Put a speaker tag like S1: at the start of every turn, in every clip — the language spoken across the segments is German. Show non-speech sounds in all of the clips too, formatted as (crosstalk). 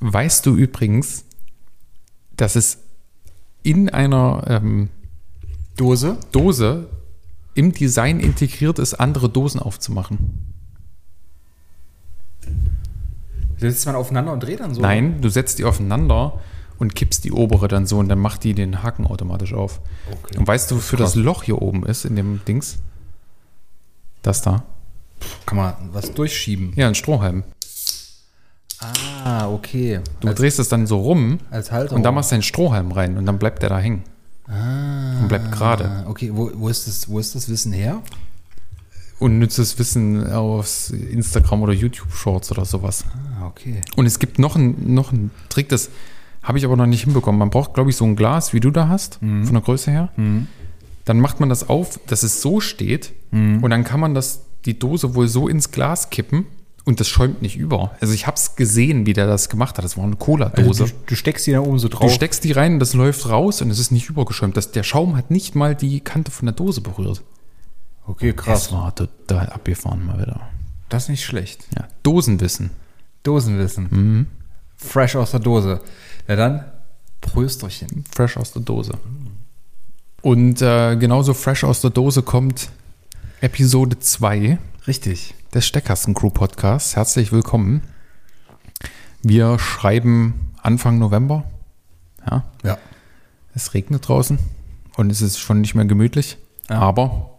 S1: Weißt du übrigens, dass es in einer ähm,
S2: Dose?
S1: Dose im Design integriert ist, andere Dosen aufzumachen?
S2: Setzt man aufeinander und dreht dann so?
S1: Nein, du setzt die aufeinander und kippst die obere dann so und dann macht die den Haken automatisch auf.
S2: Okay.
S1: Und weißt du, wofür das. Loch hier oben ist in dem Dings? Das da?
S2: Kann man was durchschieben?
S1: Ja, ein Strohhalm.
S2: Ah, okay.
S1: Du
S2: als,
S1: drehst es dann so rum
S2: als Halter.
S1: und da machst du einen Strohhalm rein und dann bleibt der da hängen.
S2: ah,
S1: und bleibt gerade.
S2: Ah, Okay, wo, wo, ist das, wo ist das Wissen her?
S1: Unnützes Wissen aus Instagram oder YouTube Shorts oder sowas.
S2: Ah, okay.
S1: Und es gibt noch einen noch Trick, das habe ich aber noch nicht hinbekommen. Man braucht, glaube ich, so ein Glas, wie du da hast, von der Größe her. Dann macht man das auf, dass es so steht und dann kann man das, die Dose wohl so ins Glas kippen und das schäumt nicht über. Also ich habe es gesehen, wie der das gemacht hat. Das war eine Cola-Dose.
S2: Also du, du steckst die da oben so
S1: Du
S2: drauf.
S1: steckst die rein und das läuft raus und es ist nicht übergeschäumt. Das, der Schaum hat nicht mal die Kante von der Dose berührt.
S2: okay,
S1: Das war total abgefahren mal wieder.
S2: Das ist nicht schlecht.
S1: Ja, Dosenwissen.
S2: Dosenwissen.
S1: Mhm.
S2: Fresh aus der Dose. Ja dann, Prösterchen.
S1: Fresh aus der Dose. Und äh, genauso fresh aus der Dose kommt Episode 2
S2: Richtig.
S1: Des Steckkasten Crew Podcasts. Herzlich willkommen. Wir schreiben Anfang November. Ja,
S2: Ja.
S1: es regnet draußen und es ist schon nicht mehr gemütlich.
S2: Ja.
S1: Aber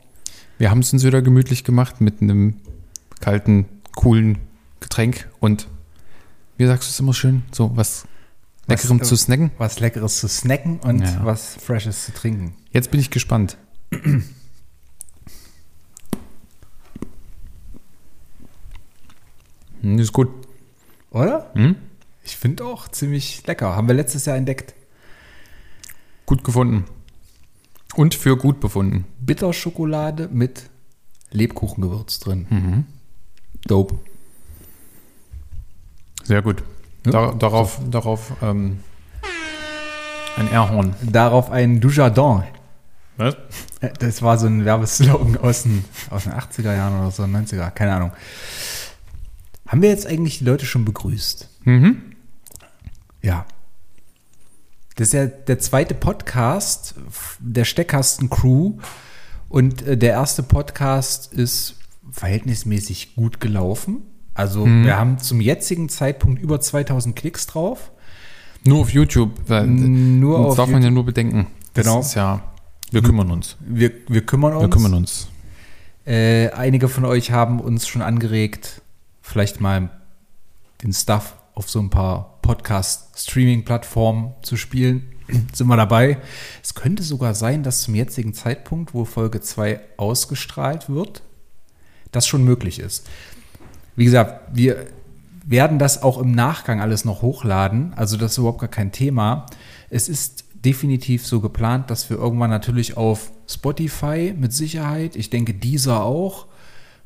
S1: wir haben es uns wieder gemütlich gemacht mit einem kalten, coolen Getränk und wie sagst du es immer schön? So was Leckerem
S2: äh,
S1: zu snacken.
S2: Was Leckeres zu snacken und
S1: Ja.
S2: was Freshes zu trinken.
S1: Jetzt bin ich gespannt. Ist gut.
S2: Oder?
S1: Hm?
S2: Ich finde auch ziemlich lecker. Haben wir letztes Jahr entdeckt.
S1: Gut gefunden. Und für gut befunden.
S2: Bitterschokolade mit Lebkuchengewürz drin.
S1: Mhm.
S2: Dope.
S1: Sehr gut.
S2: Ja.
S1: Da, darauf darauf ähm, ein Airhorn.
S2: Darauf ein Dujardin.
S1: Was?
S2: Äh, Das war so ein Werbeslogan aus den, aus den 80er Jahren oder so, 90er, keine Ahnung. Haben wir jetzt eigentlich die Leute schon begrüßt?
S1: Mhm.
S2: Ja. Das ist ja der zweite Podcast der Steckkasten-Crew und äh, der erste Podcast ist verhältnismäßig gut gelaufen. Also wir haben zum jetzigen Zeitpunkt über 2000 Klicks drauf.
S1: Nur auf YouTube. Weil,
S2: Nur
S1: das
S2: auf
S1: darf man ja nur bedenken. Das
S2: Genau.
S1: ist ja, wir kümmern uns.
S2: Wir, wir kümmern uns.
S1: Wir kümmern uns.
S2: Äh, einige von euch haben uns schon angeregt, vielleicht mal den Stuff auf so ein paar Podcast-Streaming-Plattformen zu spielen. (clears throat) Sind wir dabei. Es könnte sogar sein, dass zum jetzigen Zeitpunkt, wo Folge 2 ausgestrahlt wird, das schon möglich ist. Wie gesagt, wir werden das auch im Nachgang alles noch hochladen. Also das ist überhaupt gar kein Thema. Es ist definitiv so geplant, dass wir irgendwann natürlich auf Spotify mit Sicherheit, ich denke dieser auch,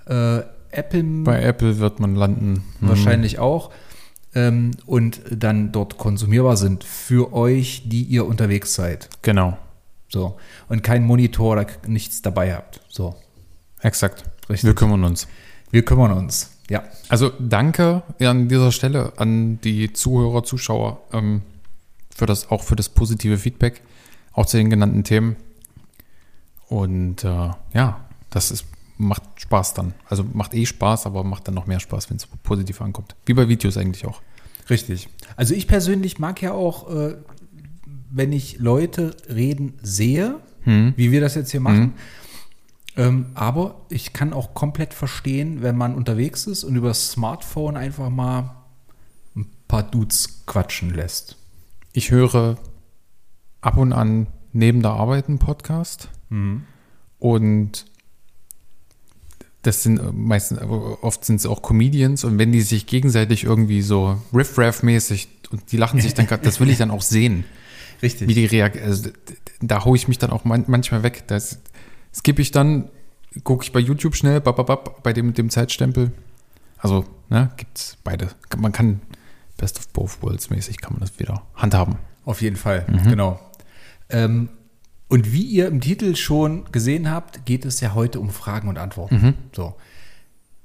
S2: äh, Apple
S1: Bei Apple wird man landen. Mhm.
S2: wahrscheinlich auch ähm, und dann dort konsumierbar sind für euch, die ihr unterwegs seid.
S1: Genau.
S2: So und kein Monitor oder nichts dabei habt. So,
S1: Exakt.
S2: Richtig.
S1: Wir kümmern uns.
S2: wir kümmern uns. Ja,
S1: Also danke an dieser Stelle an die Zuhörer, Zuschauer ähm, für das auch für das positive Feedback, auch zu den genannten Themen. Und äh, ja, das ist macht Spaß dann. Also macht eh Spaß, aber macht dann noch mehr Spaß, wenn es positiv ankommt. Wie bei Videos eigentlich auch.
S2: Richtig. Also ich persönlich mag ja auch, äh, wenn ich Leute reden sehe, wie wir das jetzt hier machen. Ähm, aber ich kann auch komplett verstehen, wenn man unterwegs ist und über das Smartphone einfach mal ein paar Dudes quatschen lässt.
S1: Ich höre ab und an neben der Arbeit einen Podcast und das sind äh, meistens, aber oft sind es auch Comedians und wenn die sich gegenseitig irgendwie so riff-raff-mäßig und die lachen sich dann gerade, das will ich dann auch sehen, (laughs)
S2: Richtig.
S1: wie die reagieren. Also, da hole ich mich dann auch man manchmal weg. Das skippe ich dann, gucke ich bei YouTube schnell, bababab, bei dem dem Zeitstempel. Also, ne, gibt's beide. Man kann Best of Both Worlds mäßig kann man das wieder handhaben.
S2: Auf jeden Fall, genau. Ähm, und wie ihr im Titel schon gesehen habt, geht es ja heute um Fragen und Antworten. So.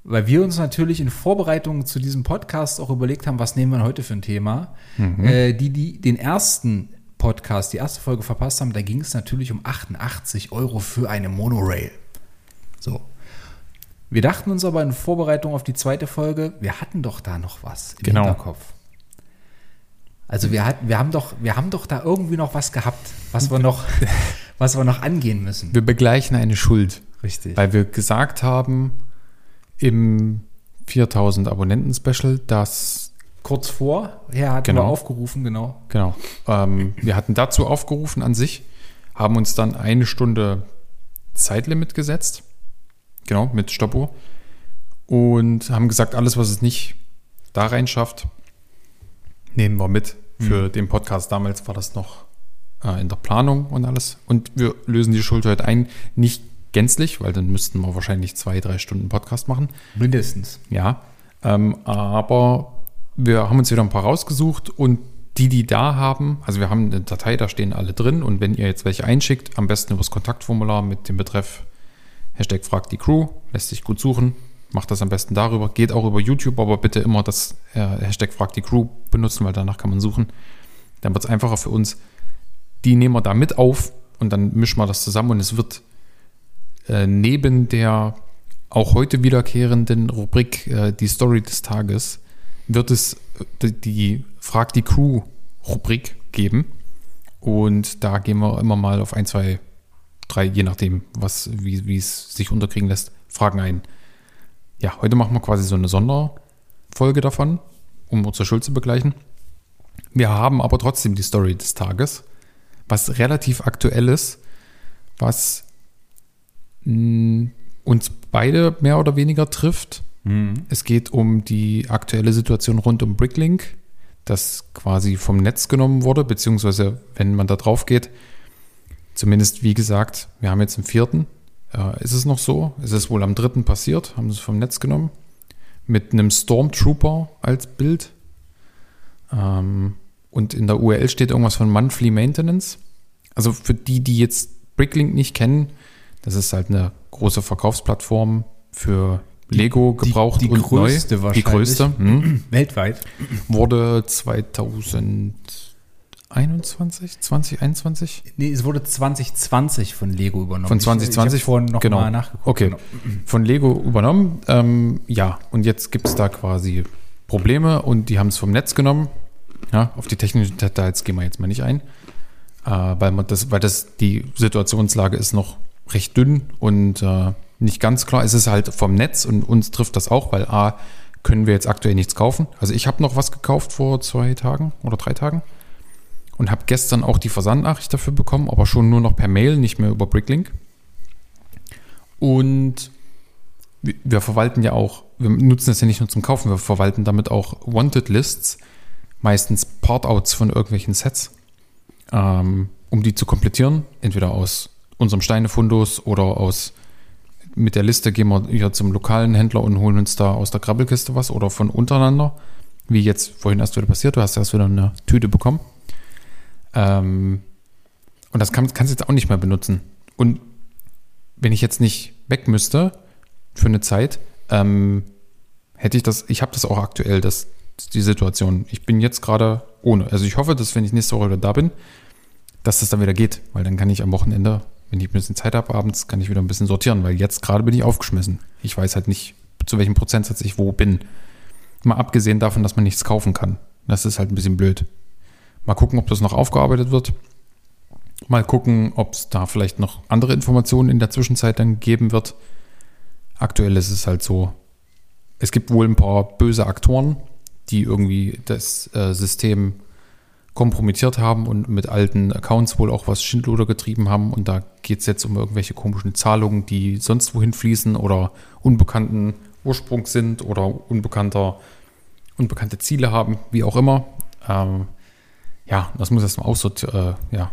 S2: weil wir uns natürlich in Vorbereitung zu diesem Podcast auch überlegt haben, was nehmen wir heute für ein Thema. Äh, die, die den ersten Podcast, die erste Folge verpasst haben, da ging es natürlich um 88 Euro für eine Monorail. So. Wir dachten uns aber in Vorbereitung auf die zweite Folge, wir hatten doch da noch was im
S1: Genau.
S2: Hinterkopf. Also wir hatten, wir haben doch, wir haben doch da irgendwie noch was gehabt, was wir noch, (laughs) was wir noch angehen müssen.
S1: Wir begleichen eine Schuld,
S2: Richtig.
S1: weil wir gesagt haben im 4000 Abonnenten-Special, dass,
S2: Kurz vor, ja, hatten
S1: Genau.
S2: wir aufgerufen, genau.
S1: genau, ähm, wir hatten dazu aufgerufen an sich, haben uns dann eine Stunde Zeitlimit gesetzt, genau, mit Stoppuhr und haben gesagt, alles, was es nicht da rein schafft, nehmen wir mit. Für den Podcast damals war das noch äh, in der Planung und alles. Und wir lösen die Schuld heute ein. Nicht gänzlich, weil dann müssten wir wahrscheinlich zwei, drei Stunden Podcast machen.
S2: Mindestens.
S1: Ja. Ähm, aber wir haben uns wieder ein paar rausgesucht und die, die da haben, also wir haben eine Datei, da stehen alle drin und wenn ihr jetzt welche einschickt, am besten übers Kontaktformular mit dem Betreff Hashtag fragt die Crew, lässt sich gut suchen, macht das am besten darüber, geht auch über YouTube, aber bitte immer das äh, Hashtag fragt die Crew benutzen, weil danach kann man suchen. Dann wird es einfacher für uns. Die nehmen wir da mit auf und dann mischen wir das zusammen und es wird äh, neben der auch heute wiederkehrenden Rubrik äh, die Story des Tages wird es äh, die, die Frag die Crew Rubrik geben und da gehen wir immer mal auf ein, zwei, drei, je nachdem, was, wie es sich unterkriegen lässt, Fragen ein. Ja, heute machen wir quasi so eine Sonderfolge davon, um unsere Schuld zu begleichen. Wir haben aber trotzdem die Story des Tages, was relativ aktuell ist, was mh, uns beide mehr oder weniger trifft. Es geht um die aktuelle Situation rund um Bricklink, das quasi vom Netz genommen wurde, beziehungsweise wenn man da drauf geht, zumindest wie gesagt, wir haben jetzt den vierten, äh, ist es noch so, es ist wohl am dritten passiert, haben sie es vom Netz genommen, mit einem Stormtrooper als Bild. Ähm, und in der URL steht irgendwas von Monthly Maintenance. Also für die, die jetzt Bricklink nicht kennen, das ist halt eine große Verkaufsplattform für Lego gebraucht
S2: die
S1: und
S2: größte
S1: neu.
S2: wahrscheinlich.
S1: Die größte. Hm.
S2: Weltweit.
S1: Wurde 2021, 2021?
S2: Nee, es wurde 2020 von Lego übernommen.
S1: Von
S2: Ich-
S1: 2020?
S2: Ich habe vorhin noch
S1: Genau.
S2: mal nachgeguckt.
S1: Okay,
S2: Genau.
S1: von Lego übernommen. Ähm, ja, und jetzt gibt es da quasi Probleme und die haben es vom Netz genommen. Ja, auf die technischen Details gehen wir jetzt mal nicht ein, äh, weil, man das, weil das die Situationslage ist noch recht dünn und äh, nicht ganz klar. Es ist halt vom Netz und uns trifft das auch, weil A, können wir jetzt aktuell nichts kaufen. Also ich habe noch was gekauft vor zwei Tagen oder drei Tagen und habe gestern auch die Versandnachricht dafür bekommen, aber schon nur noch per Mail, nicht mehr über Bricklink. Und wir- verwalten ja auch, wir nutzen das ja nicht nur zum Kaufen, wir verwalten damit auch Wanted Lists, meistens Part-Outs von irgendwelchen Sets, ähm, um die zu komplettieren, entweder aus unserem Steinefundus oder aus mit der Liste gehen wir hier zum lokalen Händler und holen uns da aus der Krabbelkiste was oder von untereinander, wie jetzt vorhin erst wieder passiert, du hast erst wieder eine Tüte bekommen. Ähm, und das kann, kannst du jetzt auch nicht mehr benutzen. Und wenn ich jetzt nicht weg müsste für eine Zeit, ähm, hätte ich das, ich habe das auch aktuell, das, die Situation. Ich bin jetzt gerade ohne. Also ich hoffe, dass wenn ich nächste Woche wieder da bin, dass das dann wieder geht, weil dann kann ich am Wochenende, wenn ich ein bisschen Zeit habe abends, kann ich wieder ein bisschen sortieren, weil jetzt gerade bin ich aufgeschmissen. Ich weiß halt nicht, zu welchem Prozentsatz ich wo bin. Mal abgesehen davon, dass man nichts kaufen kann. Das ist halt ein bisschen blöd. Mal gucken, ob das noch aufgearbeitet wird. Mal gucken, ob es da vielleicht noch andere Informationen in der Zwischenzeit dann geben wird. Aktuell ist es halt so, es gibt wohl ein paar böse Aktoren, die irgendwie das äh, System kompromittiert haben und mit alten Accounts wohl auch was Schindluder getrieben haben. Und da geht es jetzt um irgendwelche komischen Zahlungen, die sonst wohin fließen oder unbekannten Ursprungs sind oder unbekannter, unbekannte Ziele haben, wie auch immer. Ähm, ja, das muss erstmal aussort, äh, ja,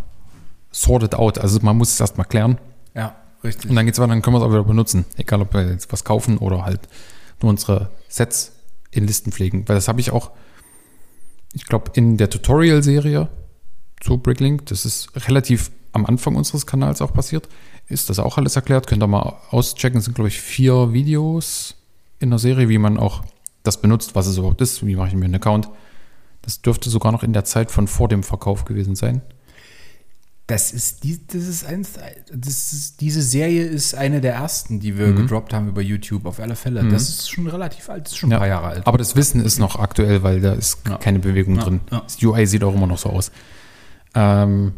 S1: sorted out. Also man muss es erstmal klären.
S2: Ja, richtig.
S1: Und dann geht's weiter, dann können wir es auch wieder benutzen. Egal, ob wir jetzt was kaufen oder halt nur unsere Sets in Listen pflegen. Weil das habe ich auch, ich glaube, in der Tutorial-Serie zu Bricklink, das ist relativ am Anfang unseres Kanals auch passiert, ist das auch alles erklärt. Könnt ihr mal auschecken. Es sind, glaube ich, vier Videos in der Serie, wie man auch das benutzt, was es überhaupt ist, wie mache ich mir einen Account. Das dürfte sogar noch in der Zeit von vor dem Verkauf gewesen sein.
S2: Das ist, die, das ist eins, das ist, diese Serie ist eine der ersten, die wir gedroppt haben über YouTube, auf alle Fälle. Das ist schon relativ alt, das ist schon ein paar Jahre alt.
S1: Aber das Wissen ist noch aktuell, weil da ist
S2: Ja.
S1: keine Bewegung
S2: Ja,
S1: drin.
S2: ja.
S1: Das UI sieht auch immer noch so aus. Ähm,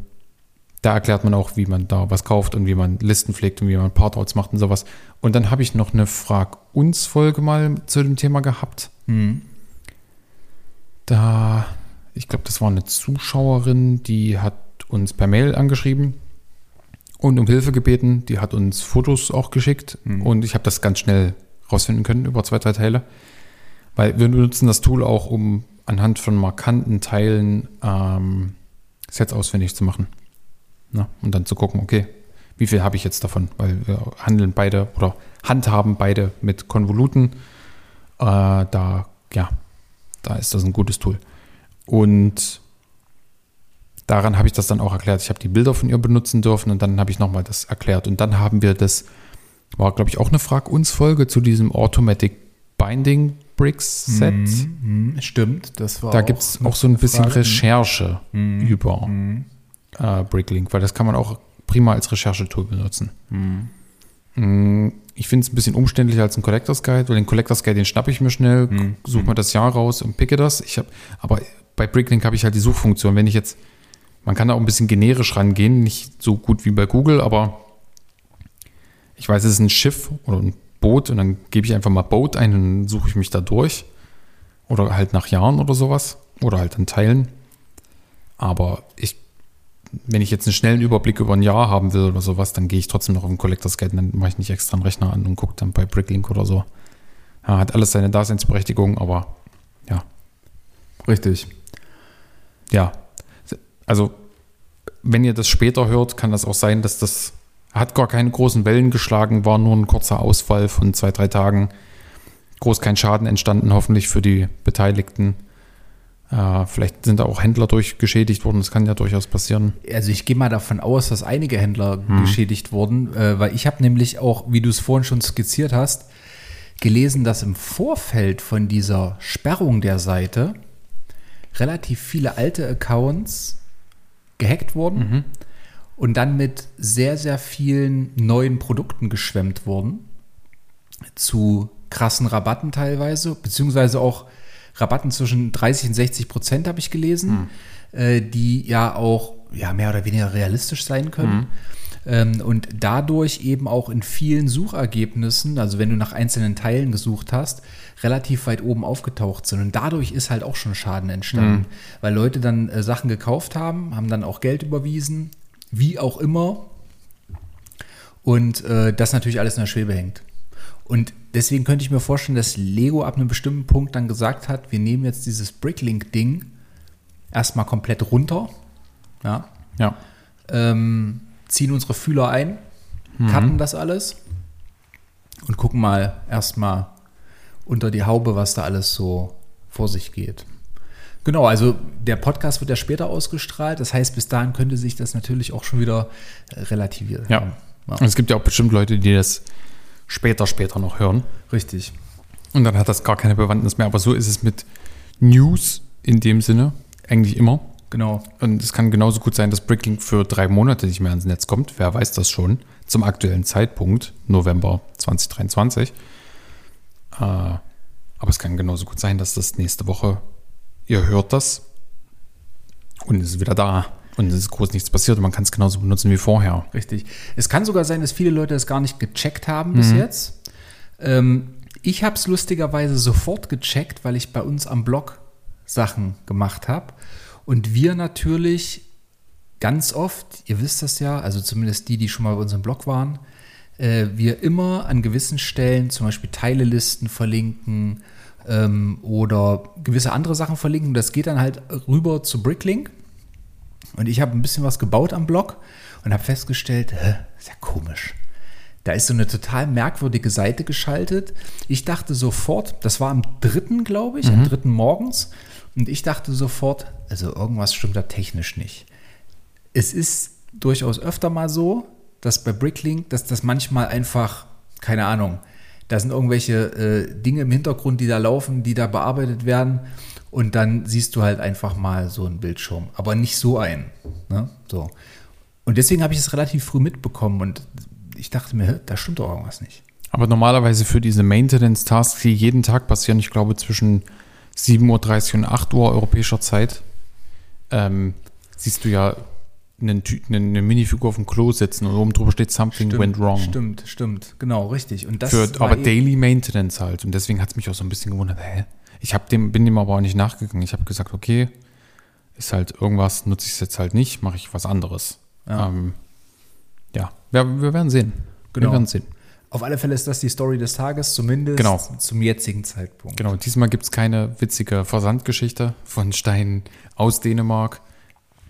S1: da erklärt man auch, wie man da was kauft und wie man Listen pflegt und wie man Partouts macht und sowas. Und dann habe ich noch eine Frag-uns-Folge mal zu dem Thema gehabt.
S2: Mhm.
S1: Da, ich glaube, das war eine Zuschauerin, die hat uns per Mail angeschrieben und um Hilfe gebeten. Die hat uns Fotos auch geschickt
S2: Mhm.
S1: und ich habe das ganz schnell rausfinden können über zwei, drei Teile. Weil wir nutzen das Tool auch, um anhand von markanten Teilen ähm, Sets ausfindig zu machen. Na, und dann zu gucken, okay, wie viel habe ich jetzt davon? Weil wir handeln beide oder handhaben beide mit Konvoluten. Äh, da, ja, da ist das ein gutes Tool. Und daran habe ich das dann auch erklärt. Ich habe die Bilder von ihr benutzen dürfen und dann habe ich nochmal das erklärt. Und dann haben wir das, war glaube ich auch eine Frag-uns-Folge zu diesem Automatic Binding Bricks Set.
S2: Mhm, stimmt, das war
S1: Da gibt es auch so ein bisschen Recherche über äh, Bricklink, weil das kann man auch prima als Recherchetool benutzen. Ich finde es ein bisschen umständlicher als ein Collectors Guide, weil den Collectors Guide, den schnappe ich mir schnell,
S2: Mhm.
S1: suche mir das Jahr raus und picke das. Ich hab, aber bei Bricklink habe ich halt die Suchfunktion. Wenn ich jetzt, man kann da auch ein bisschen generisch rangehen, nicht so gut wie bei Google, aber ich weiß, es ist ein Schiff oder ein Boot und dann gebe ich einfach mal Boat ein und dann suche ich mich da durch. Oder halt nach Jahren oder sowas. Oder halt an Teilen. Aber ich, wenn ich jetzt einen schnellen Überblick über ein Jahr haben will oder sowas, dann gehe ich trotzdem noch auf den Collectors Guide und dann mache ich nicht extra einen Rechner an und gucke dann bei Bricklink oder so. Ja, hat alles seine Daseinsberechtigung, aber ja,
S2: Richtig.
S1: ja. Also, wenn ihr das später hört, kann das auch sein, dass das hat gar keine großen Wellen geschlagen, war nur ein kurzer Ausfall von zwei, drei Tagen. Groß kein Schaden entstanden, hoffentlich für die Beteiligten. Äh, vielleicht sind da auch Händler durch geschädigt worden, das kann ja durchaus passieren.
S2: Also ich gehe mal davon aus, dass einige Händler geschädigt wurden, äh, weil ich habe nämlich auch, wie du es vorhin schon skizziert hast, gelesen, dass im Vorfeld von dieser Sperrung der Seite relativ viele alte Accounts gehackt wurden und dann mit sehr, sehr vielen neuen Produkten geschwemmt wurden. Zu krassen Rabatten teilweise, beziehungsweise auch Rabatten zwischen 30 und 60 Prozent habe ich gelesen, äh, die ja auch ja, mehr oder weniger realistisch sein können. Ähm, und dadurch eben auch in vielen Suchergebnissen, also wenn du nach einzelnen Teilen gesucht hast, relativ weit oben aufgetaucht sind. Und dadurch ist halt auch schon Schaden entstanden, weil Leute dann äh, Sachen gekauft haben, haben dann auch Geld überwiesen, wie auch immer. Und äh, das natürlich alles in der Schwebe hängt. Und deswegen könnte ich mir vorstellen, dass Lego ab einem bestimmten Punkt dann gesagt hat, wir nehmen jetzt dieses Bricklink-Ding erstmal komplett runter, ja,
S1: Ja.
S2: ähm, ziehen unsere Fühler ein, cutten das alles und gucken mal erstmal unter die Haube, was da alles so vor sich geht. Genau, also der Podcast wird ja später ausgestrahlt, das heißt, bis dahin könnte sich das natürlich auch schon wieder relativieren.
S1: Ja. Und es gibt ja auch bestimmt Leute, die das später, später noch hören.
S2: Richtig.
S1: Und dann hat das gar keine Bewandtnis mehr. Aber so ist es mit News in dem Sinne eigentlich immer.
S2: Genau.
S1: Und es kann genauso gut sein, dass Bricklink für drei Monate nicht mehr ans Netz kommt. Wer weiß das schon? Zum aktuellen Zeitpunkt, November 2023. Äh, aber es kann genauso gut sein, dass das nächste Woche, ihr hört das und es ist wieder da. Und es ist groß nichts passiert und man kann es genauso benutzen wie vorher.
S2: Richtig. Es kann sogar sein, dass viele Leute das gar nicht gecheckt haben bis jetzt. Ähm, ich habe es lustigerweise sofort gecheckt, weil ich bei uns am Blog Sachen gemacht habe. Und wir natürlich ganz oft, ihr wisst das ja, also zumindest die, die schon mal bei unserem Blog waren, äh, wir immer an gewissen Stellen zum Beispiel Teilelisten verlinken ähm, oder gewisse andere Sachen verlinken. Das geht dann halt rüber zu Bricklink. Und ich habe ein bisschen was gebaut am Blog und habe festgestellt, hä, ist ja komisch. Da ist so eine total merkwürdige Seite geschaltet. Ich dachte sofort, das war am dritten, glaube ich, am dritten morgens. Und ich dachte sofort, also irgendwas stimmt da technisch nicht. Es ist durchaus öfter mal so, dass bei Bricklink, dass das manchmal einfach, keine Ahnung, Da sind irgendwelche äh, Dinge im Hintergrund, die da laufen, die da bearbeitet werden. Und dann siehst du halt einfach mal so einen Bildschirm, aber nicht so einen. Ne? So. Und deswegen habe ich es relativ früh mitbekommen und ich dachte mir, da stimmt doch irgendwas nicht.
S1: Aber normalerweise für diese Maintenance-Tasks, die jeden Tag passieren, ich glaube zwischen 7.30 Uhr und 8 Uhr europäischer Zeit, ähm, siehst du ja einen, eine, eine Minifigur auf dem Klo sitzen und oben drüber steht Something
S2: stimmt,
S1: went wrong.
S2: Stimmt, stimmt, genau, richtig. Und das
S1: Für, aber Daily Maintenance halt. Und deswegen hat es mich auch so ein bisschen gewundert, hä? Ich hab dem, bin dem aber auch nicht nachgegangen. Ich habe gesagt, okay, ist halt irgendwas, nutze ich es jetzt halt nicht, mache ich was anderes.
S2: Ja.
S1: Ähm, ja. Wir, wir werden sehen.
S2: Genau.
S1: Wir werden sehen.
S2: Auf alle Fälle ist das die Story des Tages, zumindest
S1: Genau.
S2: zum jetzigen Zeitpunkt.
S1: Genau, diesmal gibt es keine witzige Versandgeschichte von Steinen aus Dänemark,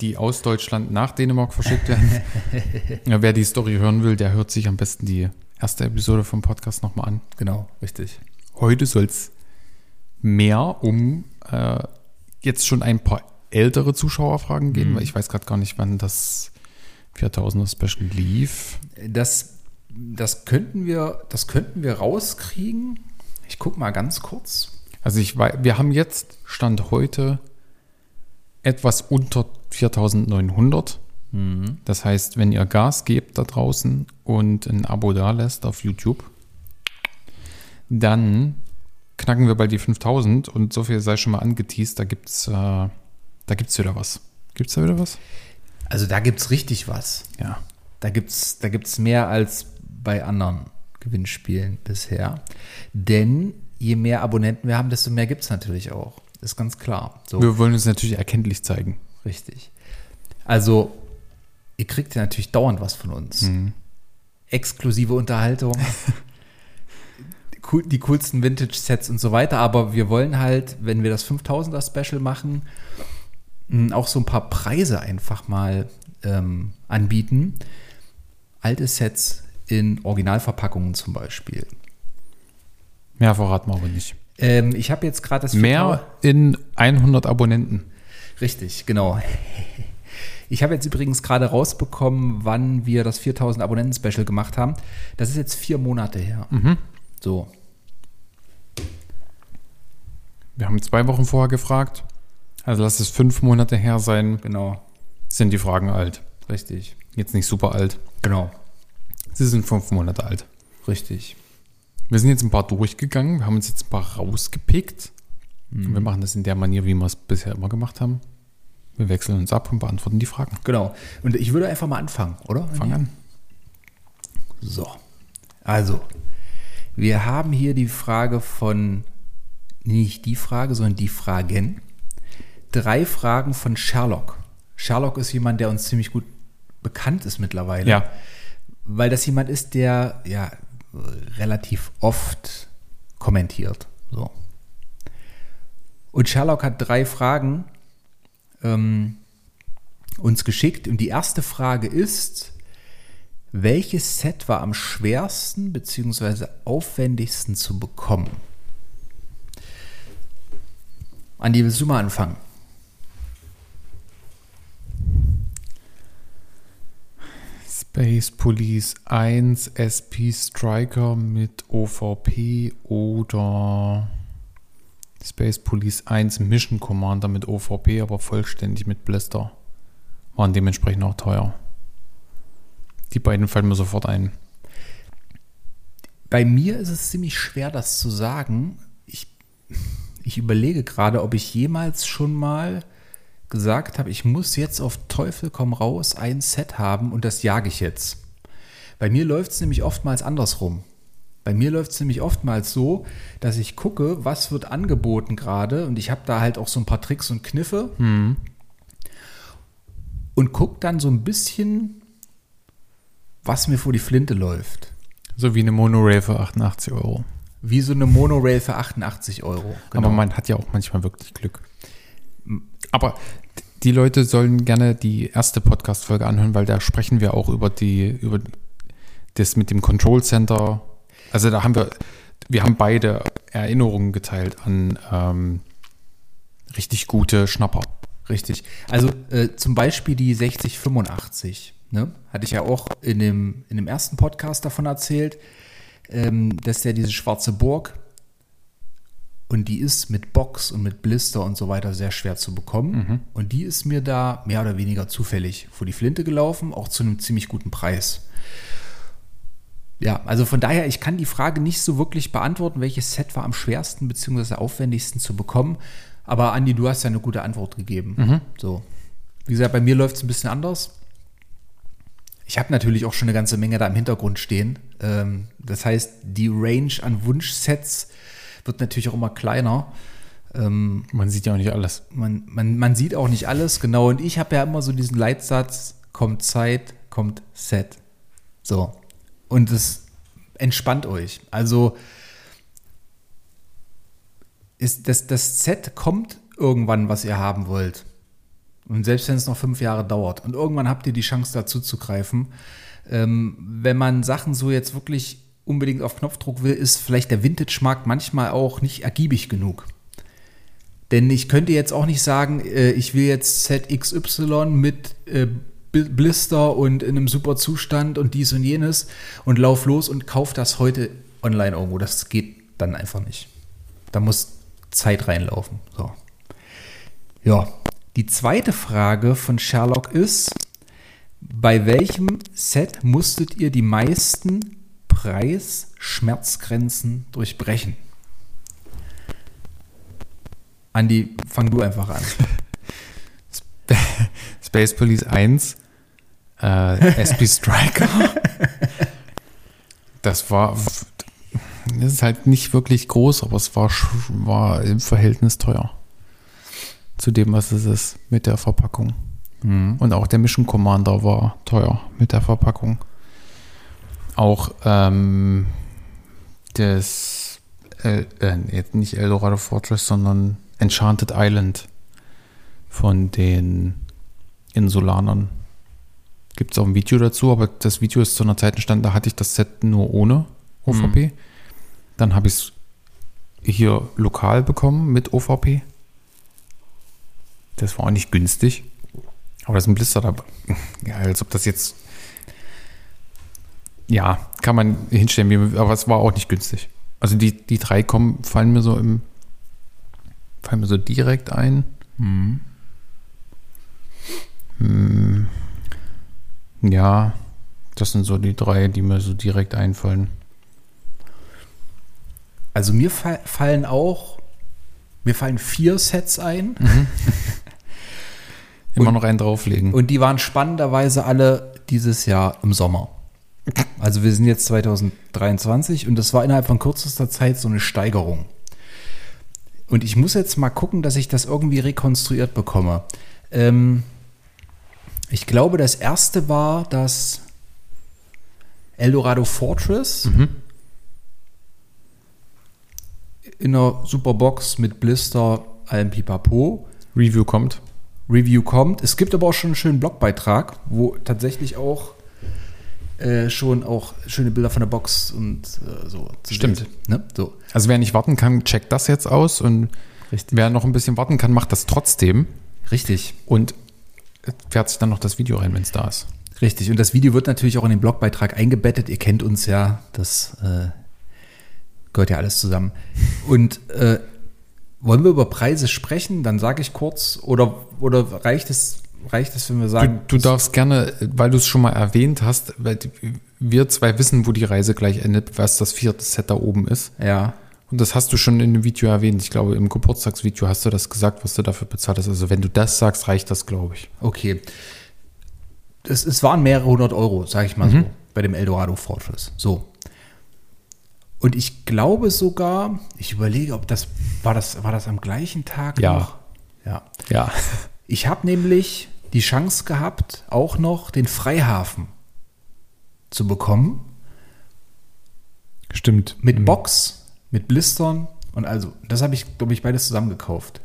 S1: die aus Deutschland nach Dänemark verschickt werden. (laughs) ja, wer die Story hören will, der hört sich am besten die erste Episode vom Podcast nochmal an.
S2: Genau, richtig.
S1: Heute soll es mehr um äh, jetzt schon ein paar ältere Zuschauerfragen gehen,
S2: Mhm.
S1: weil ich weiß gerade gar nicht, wann das 4000er Special lief.
S2: Das, das, könnten wir, das könnten wir rauskriegen. Ich gucke mal ganz kurz.
S1: Also ich weiß, wir haben jetzt Stand heute etwas unter 4900. Das heißt, wenn ihr Gas gebt da draußen und ein Abo da lässt auf YouTube, dann knacken wir bald die 5000 und so viel sei schon mal angeteased, da gibt's, äh, da gibt's wieder was. Gibt's da wieder was?
S2: Also da gibt es richtig was.
S1: Ja.
S2: Da gibt es da gibt's mehr als bei anderen Gewinnspielen bisher. Denn je mehr Abonnenten wir haben, desto mehr gibt es natürlich auch. Ist ganz klar. So,
S1: Wir wollen uns natürlich erkenntlich zeigen.
S2: richtig. Also, ihr kriegt ja natürlich dauernd was von uns.
S1: Mhm.
S2: Exklusive Unterhaltung. (laughs) cool- die coolsten Vintage-Sets und so weiter. Aber wir wollen halt, wenn wir das 5000er Special machen, mh, auch so ein paar Preise einfach mal ähm, anbieten. Alte Sets in Originalverpackungen zum Beispiel.
S1: Mehr verraten wir aber nicht.
S2: Ähm, ich habe jetzt gerade das
S1: Mehr in 100 Abonnenten.
S2: Richtig, genau. Ich habe jetzt übrigens gerade rausbekommen, wann wir das 4000 Abonnenten-Special gemacht haben. Das ist jetzt vier Monate her. So,
S1: Wir haben zwei Wochen vorher gefragt. Also lass es fünf Monate her sein.
S2: genau,
S1: Sind die Fragen alt.
S2: richtig,
S1: Jetzt nicht super alt.
S2: genau,
S1: Sie sind fünf Monate alt.
S2: richtig.
S1: Wir sind jetzt ein paar durchgegangen. Wir haben uns jetzt ein paar rausgepickt. Und wir machen das in der Manier, wie wir es bisher immer gemacht haben. Wir wechseln uns ab und beantworten die Fragen.
S2: Genau. Und ich würde einfach mal anfangen, oder?
S1: Fang an.
S2: So. Also, wir haben hier die Frage von, nicht die Frage, sondern die Fragen. Drei Fragen von Sherlock. Sherlock ist jemand, der uns ziemlich gut bekannt ist mittlerweile.
S1: Ja.
S2: Weil das jemand ist, der ja relativ oft kommentiert. So. Und Sherlock hat drei Fragen ähm, uns geschickt. Und die erste Frage ist, welches Set war am schwersten bzw. aufwendigsten zu bekommen? Andi, willst du mal anfangen?
S1: Space Police 1 SP Striker mit OVP oder Space Police 1 Mission Commander mit OVP, aber vollständig mit Blister. Waren dementsprechend auch teuer. Die beiden fallen mir sofort ein.
S2: Bei mir ist es ziemlich schwer, das zu sagen. Ich, ich überlege gerade, ob ich jemals schon mal gesagt habe, ich muss jetzt auf Teufel komm raus ein Set haben und das jage ich jetzt. Bei mir läuft es nämlich oftmals andersrum. Bei mir läuft es nämlich oftmals so, dass ich gucke, was wird angeboten gerade und ich habe da halt auch so ein paar Tricks und Kniffe und gucke dann so ein bisschen, was mir vor die Flinte läuft.
S1: So wie eine Monorail für 88 Euro.
S2: Wie so eine Monorail für 88 Euro. Genau.
S1: Aber man hat ja auch manchmal wirklich Glück. Aber die Leute sollen gerne die erste Podcast-Folge anhören, weil da sprechen wir auch über die, über das mit dem Control Center. Also da haben wir, wir haben beide Erinnerungen geteilt an ähm, richtig gute Schnapper.
S2: Richtig. Also äh, zum Beispiel die 6085, ne? Hatte ich ja auch in dem, in dem ersten Podcast davon erzählt. Ähm, das ist ja diese schwarze Burg. Und die ist mit Box und mit Blister und so weiter sehr schwer zu bekommen. Und die ist mir da mehr oder weniger zufällig vor die Flinte gelaufen, auch zu einem ziemlich guten Preis. Ja, also von daher, ich kann die Frage nicht so wirklich beantworten, welches Set war am schwersten bzw. aufwendigsten zu bekommen. Aber Andi, du hast ja eine gute Antwort gegeben. So. Wie gesagt, bei mir läuft es ein bisschen anders. Ich habe natürlich auch schon eine ganze Menge da im Hintergrund stehen. Ähm, das heißt, die Range an Wunschsets wird natürlich auch immer kleiner. Ähm,
S1: Man sieht ja auch nicht alles.
S2: man, man, man sieht auch nicht alles, genau. Und ich habe ja immer so diesen Leitsatz, kommt Zeit, kommt Set. So. Und es entspannt euch. Also ist das, das Set kommt irgendwann, was ihr haben wollt. Und selbst wenn es noch fünf Jahre dauert. Und irgendwann habt ihr die Chance dazu zu greifen. Ähm, wenn man Sachen so jetzt wirklich unbedingt auf Knopfdruck will, ist vielleicht der Vintage-Markt manchmal auch nicht ergiebig genug. Denn ich könnte jetzt auch nicht sagen, äh, ich will jetzt ZXY mit äh, Bl- Blister und in einem super Zustand und dies und jenes und lauf los und kauf das heute online irgendwo. Das geht dann einfach nicht. Da muss Zeit reinlaufen. So. Ja. Die zweite Frage von Sherlock ist, bei welchem Set musstet ihr die meisten Preis-Schmerzgrenzen durchbrechen? Andi, fang du einfach an. (laughs) (laughs)
S1: Space Police 1, äh, SP Striker. (laughs) das war, das ist halt nicht wirklich groß, aber es war, war im Verhältnis teuer. Zu dem, was es ist mit der Verpackung. Und auch der Mission Commander war teuer mit der Verpackung. Auch ähm, das, äh, äh, jetzt nicht Eldorado Fortress, sondern Enchanted Island von den Insulanern. Gibt es auch ein Video dazu, aber das Video ist zu einer Zeit entstanden, da hatte ich das Set nur ohne OVP. Dann habe ich es hier lokal bekommen mit OVP. Das war auch nicht günstig. Aber das ist ein Blister dabei. Ja, als ob das jetzt. Ja, kann man hinstellen, aber es war auch nicht günstig. Also die, die drei kommen, fallen mir so im. fallen mir so direkt ein. Hm. Ja, das sind so die drei, die mir so direkt einfallen.
S2: Also mir fa fallen auch, mir fallen vier Sets ein (laughs)
S1: Immer noch einen drauflegen.
S2: und die waren spannenderweise alle dieses Jahr im Sommer. Also wir sind jetzt 2023 und das war innerhalb von kürzester Zeit so eine Steigerung. Und ich muss jetzt mal gucken, dass ich das irgendwie rekonstruiert bekomme. Ähm, ich glaube, das erste war das Eldorado Fortress in einer Superbox mit Blister, allem Pipapo.
S1: Review kommt.
S2: Review kommt. Es gibt aber auch schon einen schönen Blogbeitrag, wo tatsächlich auch äh, schon auch schöne Bilder von der Box und äh, so.
S1: Stimmt.
S2: Ne? So.
S1: Also wer nicht warten kann, checkt das jetzt aus und
S2: Richtig.
S1: wer noch ein bisschen warten kann, macht das trotzdem
S2: Richtig.
S1: und fährt sich dann noch das Video rein, wenn es da ist.
S2: Richtig. Und das Video wird natürlich auch in den Blogbeitrag eingebettet. Ihr kennt uns ja. Das äh, gehört ja alles zusammen. Und äh, wollen wir über Preise sprechen? Dann sage ich kurz. Oder, oder reicht es, reicht es, wenn wir
S1: Du,
S2: sagen,
S1: du darfst gerne, weil du es schon mal erwähnt hast, weil wir zwei wissen, wo die Reise gleich endet, was das vierte Set da oben ist.
S2: ja,
S1: Und das hast du schon in dem Video erwähnt. Ich glaube, im Geburtstagsvideo hast du das gesagt, was du dafür bezahlt hast. Also wenn du das sagst, reicht das, glaube ich.
S2: Okay. Es, es waren mehrere hundert Euro, sage ich mal so, bei dem Eldorado Fortress. So. Und ich glaube sogar, ich überlege, ob das war das war das am gleichen Tag
S1: Ja.
S2: noch. Ja.
S1: Ja. (laughs)
S2: Ich habe nämlich die Chance gehabt, auch noch den Freihafen zu bekommen
S1: Stimmt.
S2: mit Box, mit Blistern und also das habe ich glaube ich beides zusammen gekauft.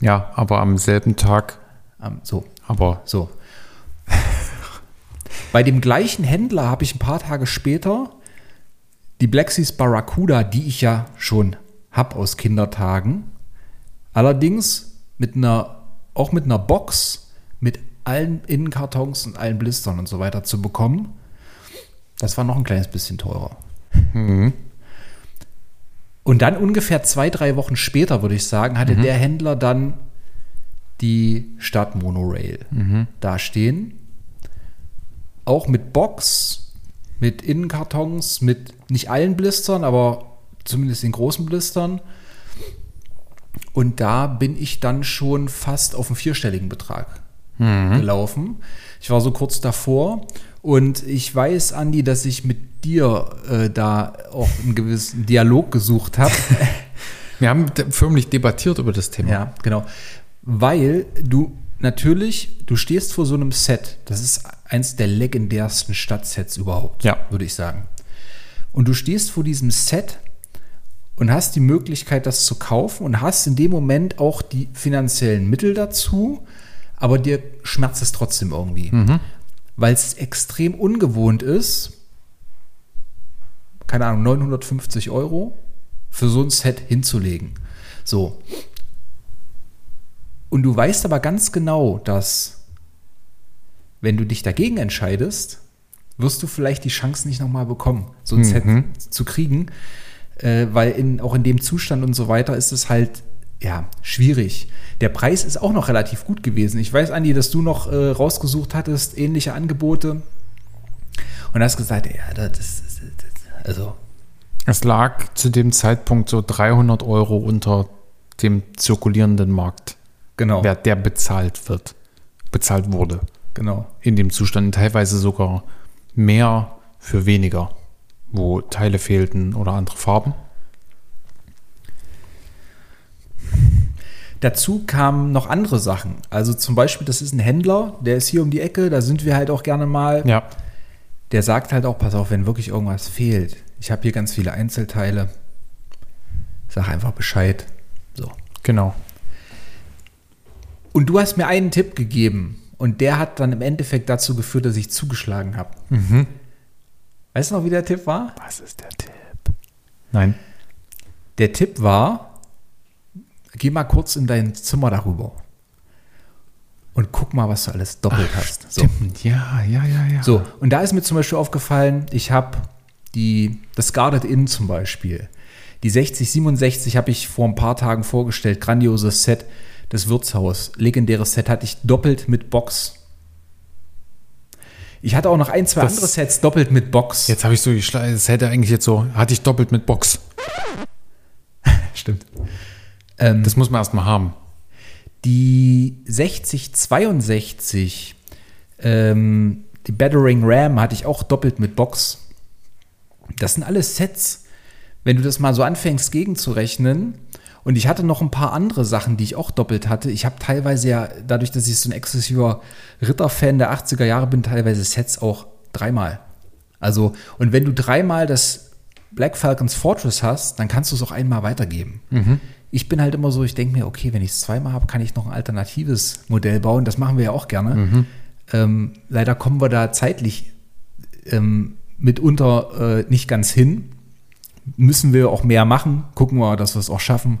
S1: Ja, aber am selben Tag,
S2: Ähm, so.
S1: aber
S2: So. (laughs) Bei dem gleichen Händler habe ich ein paar Tage später die Black Seas Barracuda, die ich ja schon habe aus Kindertagen, allerdings mit einer, auch mit einer Box mit allen Innenkartons und allen Blistern und so weiter zu bekommen. Das war noch ein kleines bisschen teurer.
S1: Mhm.
S2: Und dann ungefähr zwei, drei Wochen später, würde ich sagen, hatte der Händler dann die Stadtmonorail da stehen. Auch mit Box, mit Innenkartons, mit nicht allen Blistern, aber zumindest den großen Blistern. Und da bin ich dann schon fast auf einen vierstelligen Betrag gelaufen. Ich war so kurz davor und ich weiß, Andi, dass ich mit dir äh, da auch einen gewissen Dialog gesucht habe. (laughs)
S1: Wir haben förmlich debattiert über das Thema.
S2: ja, genau. Weil du natürlich, du stehst vor so einem Set. Das ist eins der legendärsten Stadtsets überhaupt,
S1: Ja.
S2: würde ich sagen. Und du stehst vor diesem Set und hast die Möglichkeit, das zu kaufen und hast in dem Moment auch die finanziellen Mittel dazu, aber dir schmerzt es trotzdem irgendwie. Weil es extrem ungewohnt ist, keine Ahnung, 950 Euro für so ein Set hinzulegen. So. Und du weißt aber ganz genau, dass wenn du dich dagegen entscheidest, wirst du vielleicht die Chance nicht nochmal bekommen, so ein Set zu kriegen. Äh, weil in, auch in dem Zustand und so weiter ist es halt ja schwierig. Der Preis ist auch noch relativ gut gewesen. Ich weiß, Andi, dass du noch äh, rausgesucht hattest, ähnliche Angebote. Und hast gesagt, ja, das, das, das also
S1: Es lag zu dem Zeitpunkt so 300 Euro unter dem zirkulierenden Markt,
S2: genau,
S1: wer der bezahlt wird, bezahlt wurde.
S2: genau.
S1: In dem Zustand teilweise sogar mehr für weniger, wo Teile fehlten oder andere Farben.
S2: Dazu kamen noch andere Sachen. Also zum Beispiel, das ist ein Händler, der ist hier um die Ecke, da sind wir halt auch gerne mal.
S1: Ja.
S2: Der sagt halt auch, pass auf, wenn wirklich irgendwas fehlt. Ich habe hier ganz viele Einzelteile. Sag einfach Bescheid. So.
S1: Genau.
S2: Und du hast mir einen Tipp gegeben und der hat dann im Endeffekt dazu geführt, dass ich zugeschlagen habe. Weißt du noch, wie der Tipp war?
S1: Was ist der Tipp? Nein.
S2: Der Tipp war, geh mal kurz in dein Zimmer darüber und guck mal, was du alles doppelt hast. So.
S1: Ja, ja, ja, ja.
S2: So, und da ist mir zum Beispiel aufgefallen, ich habe die, das Guarded Inn zum Beispiel. Die 6067 habe ich vor ein paar Tagen vorgestellt. Grandioses Set. Das Wirtshaus. Legendäres Set hatte ich doppelt mit Box. Ich hatte auch noch ein, zwei
S1: Das-
S2: andere Sets doppelt mit Box.
S1: Jetzt habe ich so das hätte eigentlich jetzt so, hatte ich doppelt mit Box. (laughs)
S2: Stimmt. Ähm,
S1: Das muss man erstmal haben.
S2: Die 6062, ähm, die Battering Ram hatte ich auch doppelt mit Box. Das sind alles Sets, wenn du das mal so anfängst gegenzurechnen. Und ich hatte noch ein paar andere Sachen, die ich auch doppelt hatte. Ich habe teilweise ja, dadurch, dass ich so ein exzessiver Ritter-Fan der 80er Jahre bin, teilweise Sets auch dreimal. Also, und wenn du dreimal das Black Falcons Fortress hast, dann kannst du es auch einmal weitergeben. Ich bin halt immer so, ich denke mir, okay, wenn ich es zweimal habe, kann ich noch ein alternatives Modell bauen. Das machen wir ja auch gerne. Ähm, leider kommen wir da zeitlich ähm, mitunter äh, nicht ganz hin. Müssen wir auch mehr machen. Gucken wir, dass wir es auch schaffen.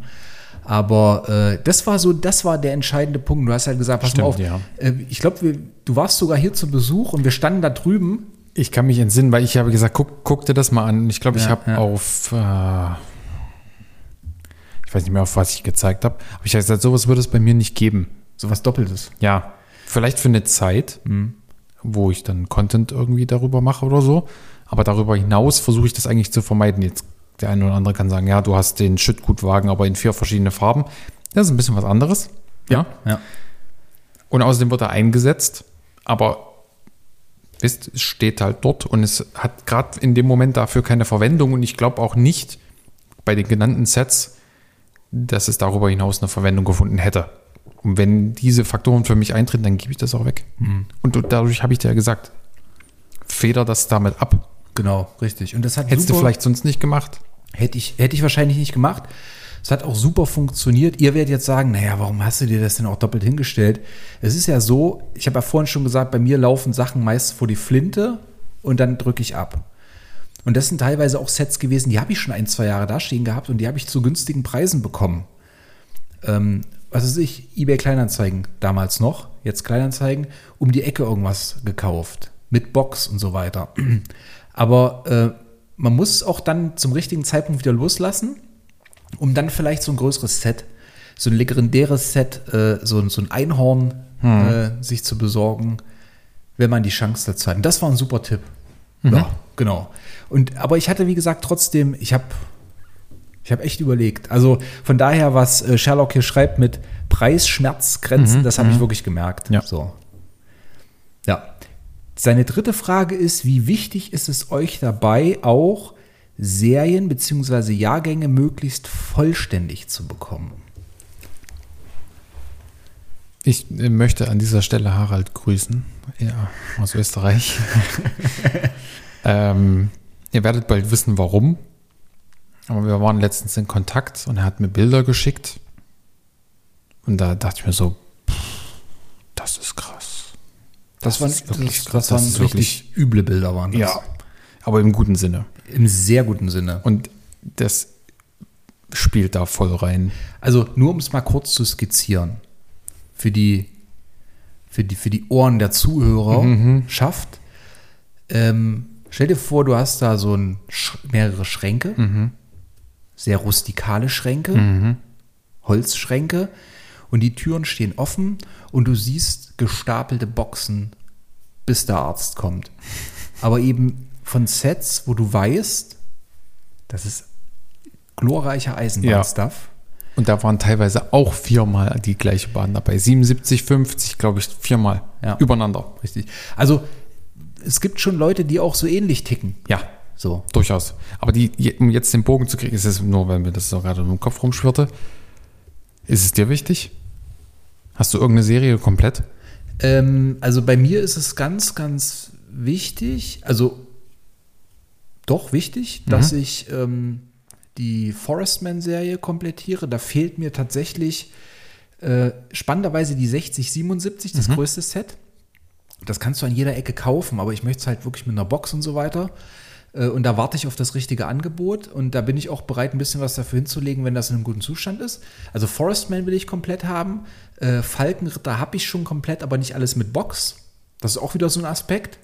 S2: Aber äh, das war so, das war der entscheidende Punkt. Du hast halt gesagt, pass
S1: Stimmt,
S2: mal auf.
S1: ja.
S2: Äh, ich glaube, du warst sogar hier zu Besuch und wir standen da drüben.
S1: Ich kann mich entsinnen, weil ich habe gesagt, guck, guck dir das mal an. Ich glaube, ich
S2: Ja,
S1: habe
S2: ja.
S1: auf, äh, ich weiß nicht mehr, auf was ich gezeigt habe, aber ich habe gesagt, sowas würde es bei mir nicht geben.
S2: Sowas Doppeltes.
S1: Ja, vielleicht für eine Zeit, wo ich dann Content irgendwie darüber mache oder so. Aber darüber hinaus versuche ich das eigentlich zu vermeiden. Jetzt der eine oder andere kann sagen, ja, du hast den Schüttgutwagen, aber in vier verschiedene Farben. Das ist ein bisschen was anderes. Ja.
S2: Ja.
S1: Und außerdem wird er eingesetzt, aber wisst, es steht halt dort und es hat gerade in dem Moment dafür keine Verwendung und ich glaube auch nicht bei den genannten Sets, dass es darüber hinaus eine Verwendung gefunden hätte. Und wenn diese Faktoren für mich eintreten, dann gebe ich das auch weg. Und dadurch habe ich dir ja gesagt, feder das damit ab.
S2: Genau, richtig. Und das hat
S1: Hättest du
S2: super-
S1: vielleicht sonst nicht gemacht?
S2: Hätte ich, hätte ich wahrscheinlich nicht gemacht. Es hat auch super funktioniert. Ihr werdet jetzt sagen, naja, warum hast du dir das denn auch doppelt hingestellt? Es ist ja so, ich habe ja vorhin schon gesagt, bei mir laufen Sachen meist vor die Flinte und dann drücke ich ab. Und das sind teilweise auch Sets gewesen, die habe ich schon ein, zwei Jahre da stehen gehabt und die habe ich zu günstigen Preisen bekommen. Ähm, was weiß ich, eBay Kleinanzeigen damals noch, jetzt Kleinanzeigen, um die Ecke irgendwas gekauft. Mit Box und so weiter. Aber äh, man muss auch dann zum richtigen Zeitpunkt wieder loslassen, um dann vielleicht so ein größeres Set, so ein legendäres Set, äh, so, so ein Einhorn äh, sich zu besorgen, wenn man die Chance dazu hat. Und das war ein super Tipp. Ja, genau. Und, aber ich hatte, wie gesagt, trotzdem, ich habe ich hab echt überlegt. Also von daher, was äh, Sherlock hier schreibt mit Preisschmerzgrenzen, das habe ich wirklich gemerkt.
S1: Ja.
S2: So. Ja. Seine dritte Frage ist, wie wichtig ist es euch dabei, auch Serien bzw. Jahrgänge möglichst vollständig zu bekommen?
S1: Ich äh, möchte an dieser Stelle Harald grüßen, ja, aus Österreich. (laughs) ähm, ihr werdet bald wissen, warum. Aber wir waren letztens in Kontakt und er hat mir Bilder geschickt. Und da dachte ich mir so, pff, das ist krass.
S2: Das, waren,
S1: ist wirklich
S2: das, das waren
S1: Das
S2: richtig üble Bilder, waren das.
S1: Ja, aber im guten Sinne.
S2: Im sehr guten Sinne.
S1: Und das spielt da voll rein.
S2: Also nur um es mal kurz zu skizzieren, für die, für die, für die Ohren der Zuhörer schafft. Ähm, stell dir vor, du hast da so ein, mehrere Schränke, sehr rustikale Schränke, Holzschränke und die Türen stehen offen und du siehst gestapelte Boxen, bis der Arzt kommt. Aber eben von Sets, wo du weißt, das ist glorreicher Eisenbahnstuff.
S1: Und da waren teilweise auch viermal die gleiche Bahn dabei. 77, 50, glaube ich, viermal
S2: Ja.
S1: übereinander.
S2: Richtig. Also es gibt schon Leute, die auch so ähnlich ticken.
S1: Ja,
S2: So.
S1: durchaus. Aber die, um jetzt den Bogen zu kriegen, ist es nur, weil mir das so gerade im Kopf rumschwirrte. Ist es dir wichtig? Hast du irgendeine Serie komplett?
S2: Ähm, also bei mir ist es ganz, ganz wichtig, also doch wichtig, dass ich ähm, die Forestman-Serie komplettiere. Da fehlt mir tatsächlich äh, spannenderweise die 6077, das größte Set. Das kannst du an jeder Ecke kaufen, aber ich möchte es halt wirklich mit einer Box und so weiter. Äh, Und da warte ich auf das richtige Angebot und da bin ich auch bereit, ein bisschen was dafür hinzulegen, wenn das in einem guten Zustand ist. Also Forestman will ich komplett haben. Äh, Falkenritter habe ich schon komplett, aber nicht alles mit Box. Das ist auch wieder so ein Aspekt.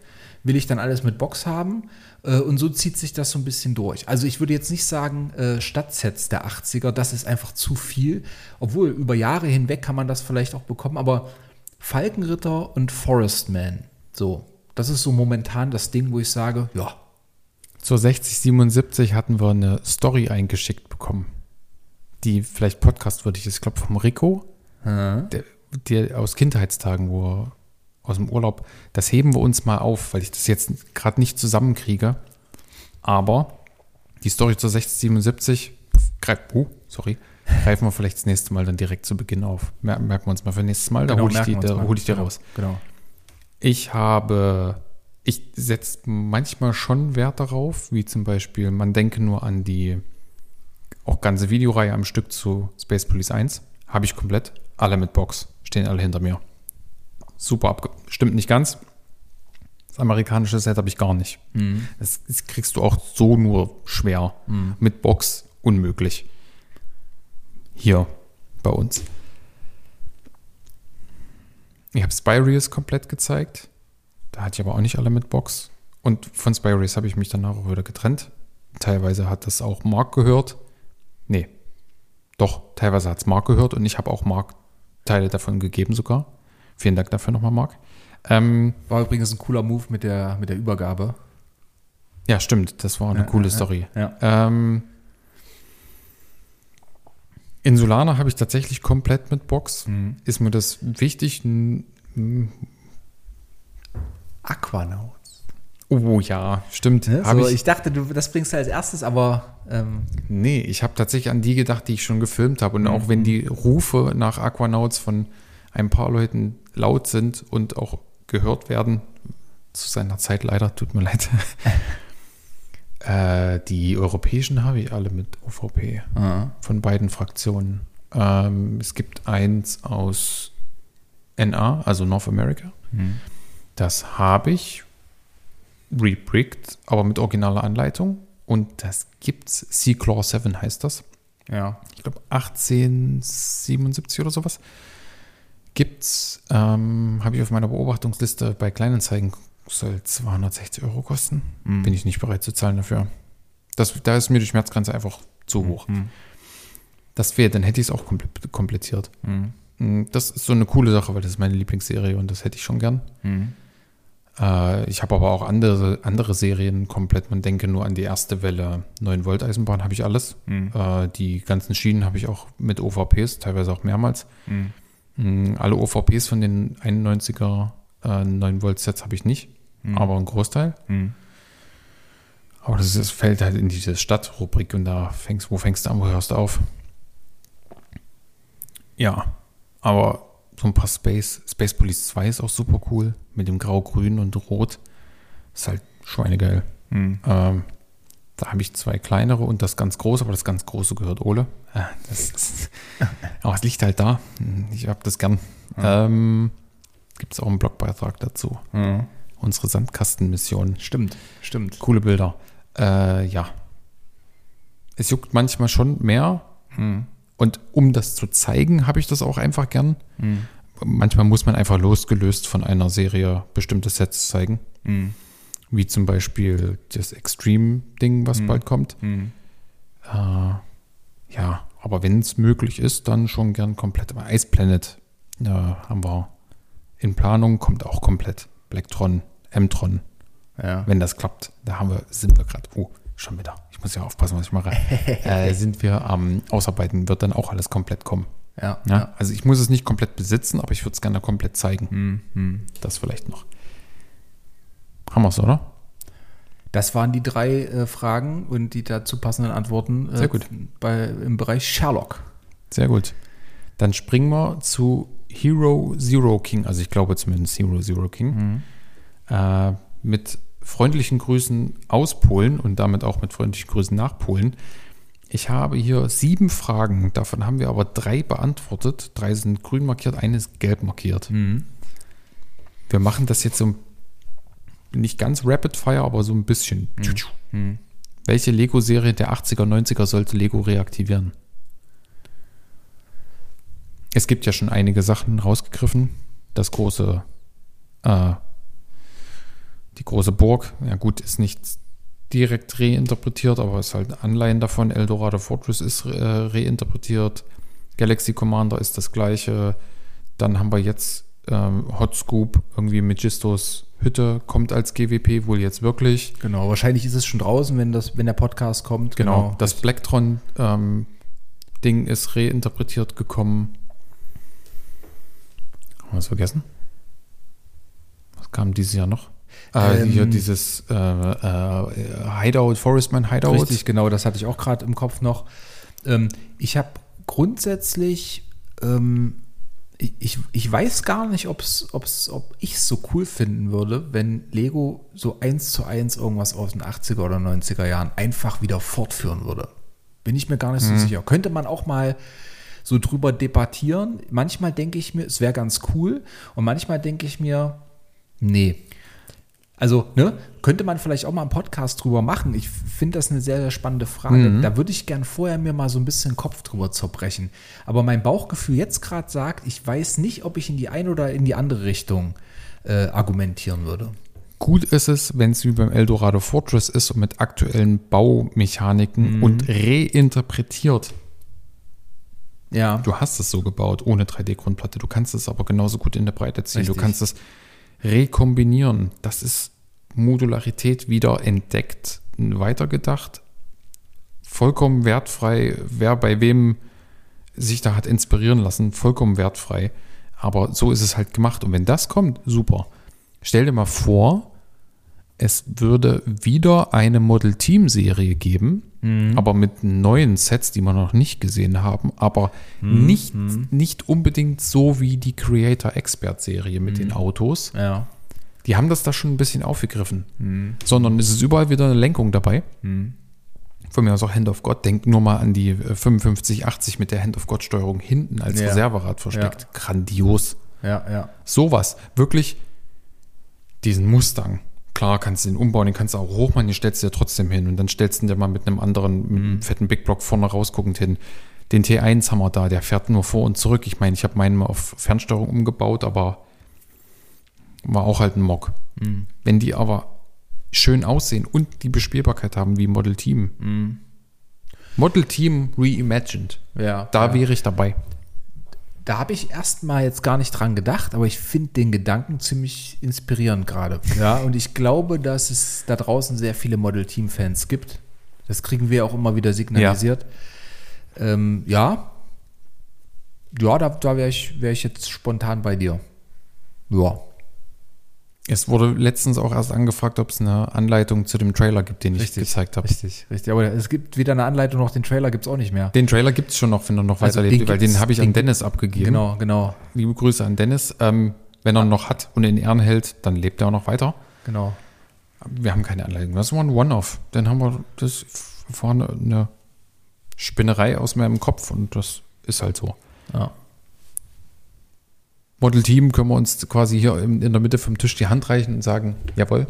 S2: Will ich dann alles mit Box haben? Äh, Und so zieht sich das so ein bisschen durch. Also ich würde jetzt nicht sagen, Stadtsets der 80er, das ist einfach zu viel. Obwohl, über Jahre hinweg kann man das vielleicht auch bekommen, aber Falkenritter und Forestman, so, das ist so momentan das Ding, wo ich sage, ja,
S1: Zur 6077 hatten wir eine Story eingeschickt bekommen, die vielleicht podcastwürdig ist. Ich glaube, vom Rico, der, der aus Kindheitstagen, wo er aus dem Urlaub. Das heben wir uns mal auf, weil ich das jetzt gerade nicht zusammenkriege. Aber die Story zur 6077, greif, oh, sorry, greifen wir vielleicht das nächste Mal dann direkt zu Beginn auf. Mer merken wir uns mal für nächstes Mal, da
S2: Genau,
S1: hole ich, die, da hol ich die
S2: Genau,
S1: raus.
S2: Genau.
S1: Ich habe, ich setze manchmal schon Wert darauf, wie zum Beispiel, man denke nur an die auch ganze Videoreihe am Stück zu Space Police 1. Habe ich komplett. Alle mit Box. Stehen alle hinter mir. Super abge... Stimmt nicht ganz. Das amerikanische Set habe ich gar nicht. Das, das kriegst du auch so nur schwer. Mit Box unmöglich. Hier bei uns. Ich habe Spyreals komplett gezeigt. Da hatte ich aber auch nicht alle mit Box. Und von Spyreals habe ich mich danach auch wieder getrennt. Teilweise hat das auch Mark gehört. Nee. Doch, teilweise hat es Mark gehört und ich habe auch Mark Teile davon gegeben sogar. Vielen Dank dafür nochmal, Mark. Ähm,
S2: War übrigens ein cooler Move mit der, mit der Übergabe.
S1: ja, stimmt. Das war eine
S2: Ja,
S1: coole
S2: ja,
S1: Story.
S2: Ja.
S1: Ähm, in Solana habe ich tatsächlich komplett mit Box.
S2: Mhm.
S1: Ist mir das wichtig?
S2: Aquanauts.
S1: Oh ja, stimmt.
S2: Ne? So,
S1: ich,
S2: ich, dachte, du, das bringst du als erstes, aber ähm,
S1: nee, ich habe tatsächlich an die gedacht, die ich schon gefilmt habe. Und auch wenn die Rufe nach Aquanauts von ein paar Leuten laut sind und auch gehört werden, zu seiner Zeit leider, tut mir leid. (laughs) äh, die europäischen habe ich alle mit OVP. von beiden Fraktionen. Ähm, es gibt eins aus NA, also North America. Das habe ich rebrickt, aber mit originaler Anleitung. Und das gibt's. C-Claw 7 heißt das.
S2: ja.
S1: Ich glaube 1877 oder sowas. Gibt's, ähm, habe ich auf meiner Beobachtungsliste bei Kleinanzeigen, soll 260 Euro kosten.
S2: Mhm.
S1: Bin ich nicht bereit zu zahlen dafür. Das, da ist mir die Schmerzgrenze einfach zu hoch.
S2: Mhm.
S1: Das wäre, dann hätte ich es auch kompl- komplettiert. Mm, Das ist so eine coole Sache, weil das ist meine Lieblingsserie und das hätte ich schon gern.
S2: Mhm.
S1: Äh, ich habe aber auch andere, andere Serien komplett. Man denke nur an die erste Welle 9 Volt Eisenbahn, habe ich alles.
S2: Mhm.
S1: Äh, die ganzen Schienen habe ich auch mit OVPs, teilweise auch mehrmals.
S2: Mhm.
S1: Mm, Alle OVPs von den 91er äh, 9 Volt Sets habe ich nicht,
S2: Mhm.
S1: aber ein Großteil.
S2: Mhm.
S1: Aber das, ist, das fällt halt in diese Stadtrubrik und da fängst, wo fängst du an, wo hörst du auf? Ja, aber so ein paar Space, Space Police 2 ist auch super cool, mit dem Grau, Grün und Rot. Ist halt schweinegeil.
S2: Mhm.
S1: Ähm, da habe ich zwei kleinere und das ganz große, aber das ganz große gehört Ole. Ah, Das ist, (laughs) aber es liegt halt da. Ich habe das gern. Ähm, Gibt es auch einen Blogbeitrag dazu.
S2: Mhm.
S1: Unsere Sandkastenmission.
S2: Stimmt, stimmt.
S1: Coole Bilder. Äh, ja. Es juckt manchmal schon mehr.
S2: Mhm.
S1: Und um das zu zeigen, habe ich das auch einfach gern.
S2: Mhm.
S1: Manchmal muss man einfach losgelöst von einer Serie bestimmte Sets zeigen.
S2: Mhm.
S1: Wie zum Beispiel das Extreme-Ding, was
S2: Mhm.
S1: bald kommt.
S2: Mhm.
S1: Äh, ja, aber wenn es möglich ist, dann schon gern komplett. Aber Ice Planet äh, haben wir in Planung, kommt auch komplett. Blacktron, M-Tron,
S2: Ja.
S1: wenn das klappt. Da haben wir, sind wir gerade. Oh, schon wieder. Muss ja aufpassen, was ich mache. (laughs) äh, sind wir am Ausarbeiten, wird dann auch alles komplett kommen.
S2: Ja.
S1: Ja? Also ich muss es nicht komplett besitzen, aber ich würde es gerne komplett zeigen.
S2: Mhm. Mhm.
S1: Das vielleicht noch. Haben wir es, oder?
S2: Das waren die drei äh, Fragen und die dazu passenden Antworten äh,
S1: Sehr gut.
S2: Bei, im Bereich Sherlock.
S1: Sehr gut. Dann springen wir zu Hero Zero King, also ich glaube zumindest Hero Zero King, äh, mit freundlichen Grüßen aus Polen und damit auch mit freundlichen Grüßen nach Polen. Ich habe hier sieben Fragen, davon haben wir aber drei beantwortet. Drei sind grün markiert, eine ist gelb markiert.
S2: Mhm.
S1: Wir machen das jetzt so nicht ganz Rapid Fire, aber so ein bisschen.
S2: Mhm.
S1: Welche Lego-Serie der 80er, 90er sollte Lego reaktivieren? Es gibt ja schon einige Sachen rausgegriffen. Das große, äh, die große Burg, ja gut, ist nicht direkt reinterpretiert, aber ist halt Anleihen davon. Eldorado Fortress ist äh, reinterpretiert. Galaxy Commander ist das gleiche. Dann haben wir jetzt ähm, Hot Scoop, irgendwie Megistos Hütte kommt als GWP wohl jetzt wirklich.
S2: Genau, wahrscheinlich ist es schon draußen, wenn, das, wenn der Podcast kommt.
S1: Genau, das Blacktron ähm, Ding ist reinterpretiert gekommen. Haben wir es vergessen? Was kam dieses Jahr noch? Äh,
S2: Ähm,
S1: hier dieses äh, äh, Hideout, Forestman Hideout.
S2: Richtig, genau, das hatte ich auch gerade im Kopf noch. Ähm, ich habe grundsätzlich, ähm, ich, ich, weiß gar nicht, ob's, ob's, ob ich es so cool finden würde, wenn Lego so eins zu eins irgendwas aus den 80er oder 90er Jahren einfach wieder fortführen würde. Bin ich mir gar nicht so sicher. Könnte man auch mal so drüber debattieren. Manchmal denke ich mir, es wäre ganz cool. Und manchmal denke ich mir, nee. Also, ne, könnte man vielleicht auch mal einen Podcast drüber machen. Ich finde das eine sehr, sehr spannende Frage. Da würde ich gern vorher mir mal so ein bisschen Kopf drüber zerbrechen. Aber mein Bauchgefühl jetzt gerade sagt, ich weiß nicht, ob ich in die eine oder in die andere Richtung äh, argumentieren würde.
S1: Gut ist es, wenn es wie beim Eldorado Fortress ist und mit aktuellen Baumechaniken
S2: Mhm.
S1: und reinterpretiert.
S2: Ja.
S1: Du hast es so gebaut, ohne 3D-Grundplatte. Du kannst es aber genauso gut in der Breite ziehen. Du
S2: Richtig.
S1: kannst es rekombinieren. Das ist Modularität wieder entdeckt, weitergedacht. Vollkommen wertfrei. Wer bei wem sich da hat inspirieren lassen, vollkommen wertfrei. Aber so ist es halt gemacht. Und wenn das kommt, super. Stell dir mal vor, es würde wieder eine Model Team Serie geben, aber mit neuen Sets, die wir noch nicht gesehen haben, aber nicht, nicht unbedingt so wie die Creator Expert Serie mit den Autos.
S2: Ja.
S1: Die haben das da schon ein bisschen aufgegriffen, sondern es ist überall wieder eine Lenkung dabei. Von mir aus auch Hand of God. Denk nur mal an die äh, 5580 mit der Hand of God Steuerung hinten als
S2: Ja.
S1: Reserverad versteckt. Grandios
S2: Ja, ja.
S1: sowas. Wirklich diesen Mustang. Klar, kannst du den umbauen, den kannst du auch hochmachen, den stellst du dir trotzdem hin und dann stellst du ihn dir mal mit einem anderen, mit einem fetten Big Block vorne rausguckend hin. Den T1 haben wir da, der fährt nur vor und zurück. Ich meine, ich habe meinen mal auf Fernsteuerung umgebaut, aber war auch halt ein Mock. Wenn die aber schön aussehen und die Bespielbarkeit haben wie Model Team. Model Team Reimagined.
S2: Ja.
S1: Da
S2: ja.
S1: wäre ich dabei.
S2: Da habe ich erstmal jetzt gar nicht dran gedacht, aber ich finde den Gedanken ziemlich inspirierend gerade. Ja, (laughs) und ich glaube, dass es da draußen sehr viele Model Team Fans gibt. Das kriegen wir auch immer wieder signalisiert. Ja, ähm, ja. ja, da, da wäre ich, wär ich jetzt spontan bei dir. Ja.
S1: Es wurde letztens auch erst angefragt, ob es eine Anleitung zu dem Trailer gibt, den ich gezeigt habe.
S2: Richtig, richtig. Aber es gibt weder eine Anleitung noch den Trailer gibt es auch nicht mehr.
S1: Den Trailer gibt es schon noch, wenn er noch
S2: Also
S1: weiterlebt,
S2: den
S1: weil den habe ich
S2: den
S1: an Dennis abgegeben.
S2: Genau, genau,
S1: Liebe Grüße an Dennis. Ähm, wenn er ihn noch hat und in Ehren hält, dann lebt er auch noch weiter.
S2: genau.
S1: Wir haben keine Anleitung. Das war ein One-Off. Dann haben wir das eine, eine Spinnerei aus meinem Kopf und das ist halt so.
S2: Ja.
S1: Model Team können wir uns quasi hier in, der Mitte vom Tisch die Hand reichen und sagen, jawohl.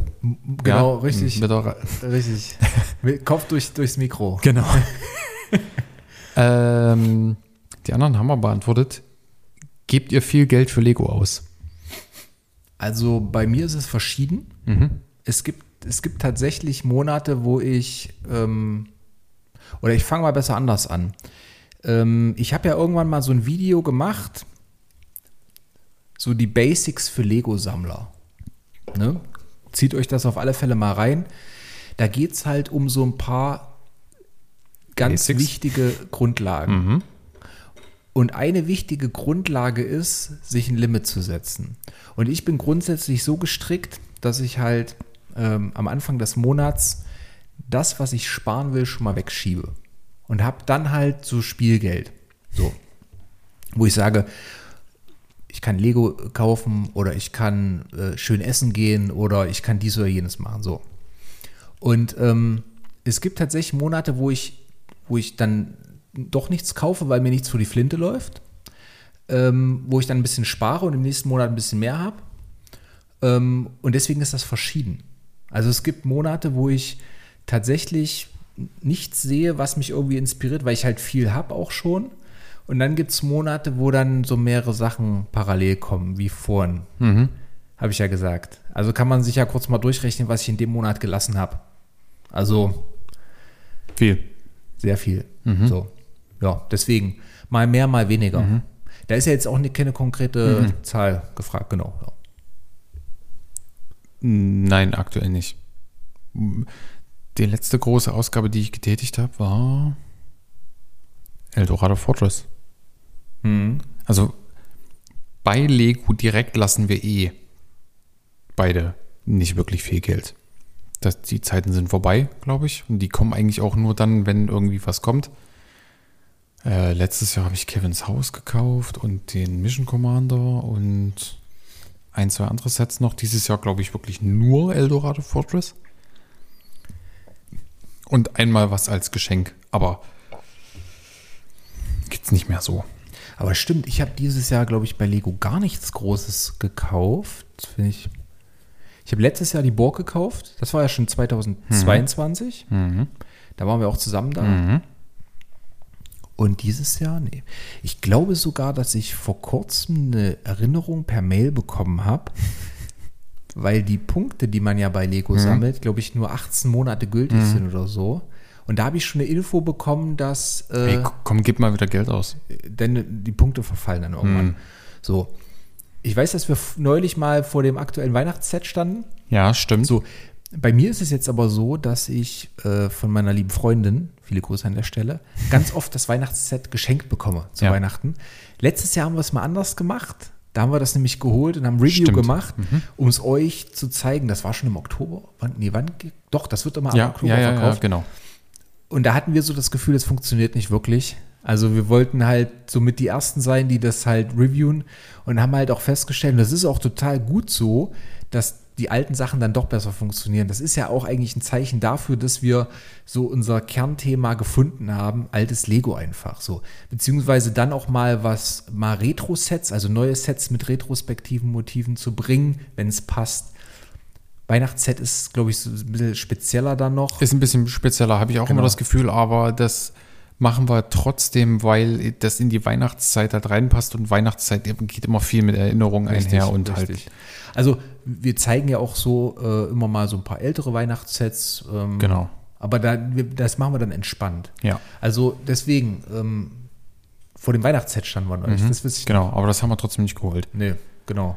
S2: Genau,
S1: Ja,
S2: richtig.
S1: Mit der, (laughs)
S2: Richtig. Mit Kopf durch, durchs Mikro.
S1: genau. (laughs) ähm, die anderen haben wir beantwortet. Gebt ihr viel Geld für Lego aus?
S2: Also bei mir ist es verschieden. Es, gibt, es gibt tatsächlich Monate, wo ich, ähm, oder ich fange mal besser anders an. Ähm, ich habe ja irgendwann mal so ein Video gemacht, so die Basics für Lego-Sammler. Ne? Zieht euch das auf alle Fälle mal rein. Da geht es halt um so ein paar ganz
S1: Basics.
S2: wichtige Grundlagen. Und eine wichtige Grundlage ist, sich ein Limit zu setzen. Und ich bin grundsätzlich so gestrickt, dass ich halt ähm, am Anfang des Monats das, was ich sparen will, schon mal wegschiebe. Und habe dann halt so Spielgeld. So. Wo ich sage, ich kann Lego kaufen oder ich kann äh, schön essen gehen oder ich kann dies oder jenes machen. So. Und ähm, es gibt tatsächlich Monate, wo ich, wo ich dann doch nichts kaufe, weil mir nichts vor die Flinte läuft. Ähm, wo ich dann ein bisschen spare und im nächsten Monat ein bisschen mehr habe. Ähm, und deswegen ist das verschieden. Also es gibt Monate, wo ich tatsächlich nichts sehe, was mich irgendwie inspiriert, weil ich halt viel habe auch schon. Und dann gibt es Monate, wo dann so mehrere Sachen parallel kommen, wie vorhin. Habe ich ja gesagt. Also kann man sich ja kurz mal durchrechnen, was ich in dem Monat gelassen habe. Also
S1: Viel.
S2: sehr viel. So. Ja, deswegen mal mehr, mal weniger. Da ist ja jetzt auch ne- keine konkrete Zahl gefragt, genau. Ja.
S1: Nein, aktuell nicht. Die letzte große Ausgabe, die ich getätigt habe, war Eldorado Fortress. Also bei Lego direkt lassen wir eh beide nicht wirklich viel Geld. Das, die Zeiten sind vorbei, glaube ich. Und die kommen eigentlich auch nur dann, wenn irgendwie was kommt. Äh, letztes Jahr habe ich Kevins Haus gekauft und den Mission Commander und ein, zwei andere Sets noch. Dieses Jahr, glaube ich, wirklich nur Eldorado Fortress. Und einmal was als Geschenk. Aber gibt's nicht mehr so.
S2: Aber stimmt, ich habe dieses Jahr, glaube ich, bei Lego gar nichts Großes gekauft. Finde ich. Ich habe letztes Jahr die Burg gekauft. Das war ja schon 2022. Da waren wir auch zusammen da. Und dieses Jahr, nee. Ich glaube sogar, dass ich vor kurzem eine Erinnerung per Mail bekommen habe, (laughs) weil die Punkte, die man ja bei Lego sammelt, glaube ich, nur 18 Monate gültig sind oder so. Und da habe ich schon eine Info bekommen, dass äh,
S1: Ey, komm, gib mal wieder Geld aus.
S2: denn die Punkte verfallen dann irgendwann. So. Ich weiß, dass wir neulich mal vor dem aktuellen Weihnachtsset standen.
S1: Ja, stimmt.
S2: So, bei mir ist es jetzt aber so, dass ich äh, von meiner lieben Freundin, viele Grüße an der Stelle, ganz oft das Weihnachtsset geschenkt bekomme zu
S1: Ja.
S2: Weihnachten. Letztes Jahr haben wir es mal anders gemacht. Da haben wir das nämlich geholt und haben Review
S1: Stimmt.
S2: gemacht, um es euch zu zeigen. Das war schon im Oktober. Wann, nee, wann? Doch, das wird immer am
S1: ja,
S2: Oktober
S1: ja, ja, ja,
S2: verkauft.
S1: genau.
S2: Und da hatten wir so das Gefühl, es funktioniert nicht wirklich. Also wir wollten halt somit die Ersten sein, die das halt reviewen und haben halt auch festgestellt, und das ist auch total gut so, dass die alten Sachen dann doch besser funktionieren. Das ist ja auch eigentlich ein Zeichen dafür, dass wir so unser Kernthema gefunden haben, altes Lego einfach so. Beziehungsweise dann auch mal was, mal Retro-Sets, also neue Sets mit retrospektiven Motiven zu bringen, wenn es passt. Weihnachtsset ist, glaube ich, so ein bisschen spezieller dann noch.
S1: Ist ein bisschen spezieller, habe ich auch
S2: Genau.
S1: immer das Gefühl, aber das machen wir trotzdem, weil das in die Weihnachtszeit halt reinpasst und Weihnachtszeit geht immer viel mit Erinnerungen einher und halt.
S2: Also wir zeigen ja auch so äh, immer mal so ein paar ältere Weihnachtssets. Ähm,
S1: Genau.
S2: Aber da, das machen wir dann entspannt.
S1: Ja.
S2: Also deswegen, ähm, vor dem Weihnachtsset standen wir euch. Das wüsste ich
S1: Genau, aber das haben wir trotzdem nicht geholt.
S2: Nee, genau.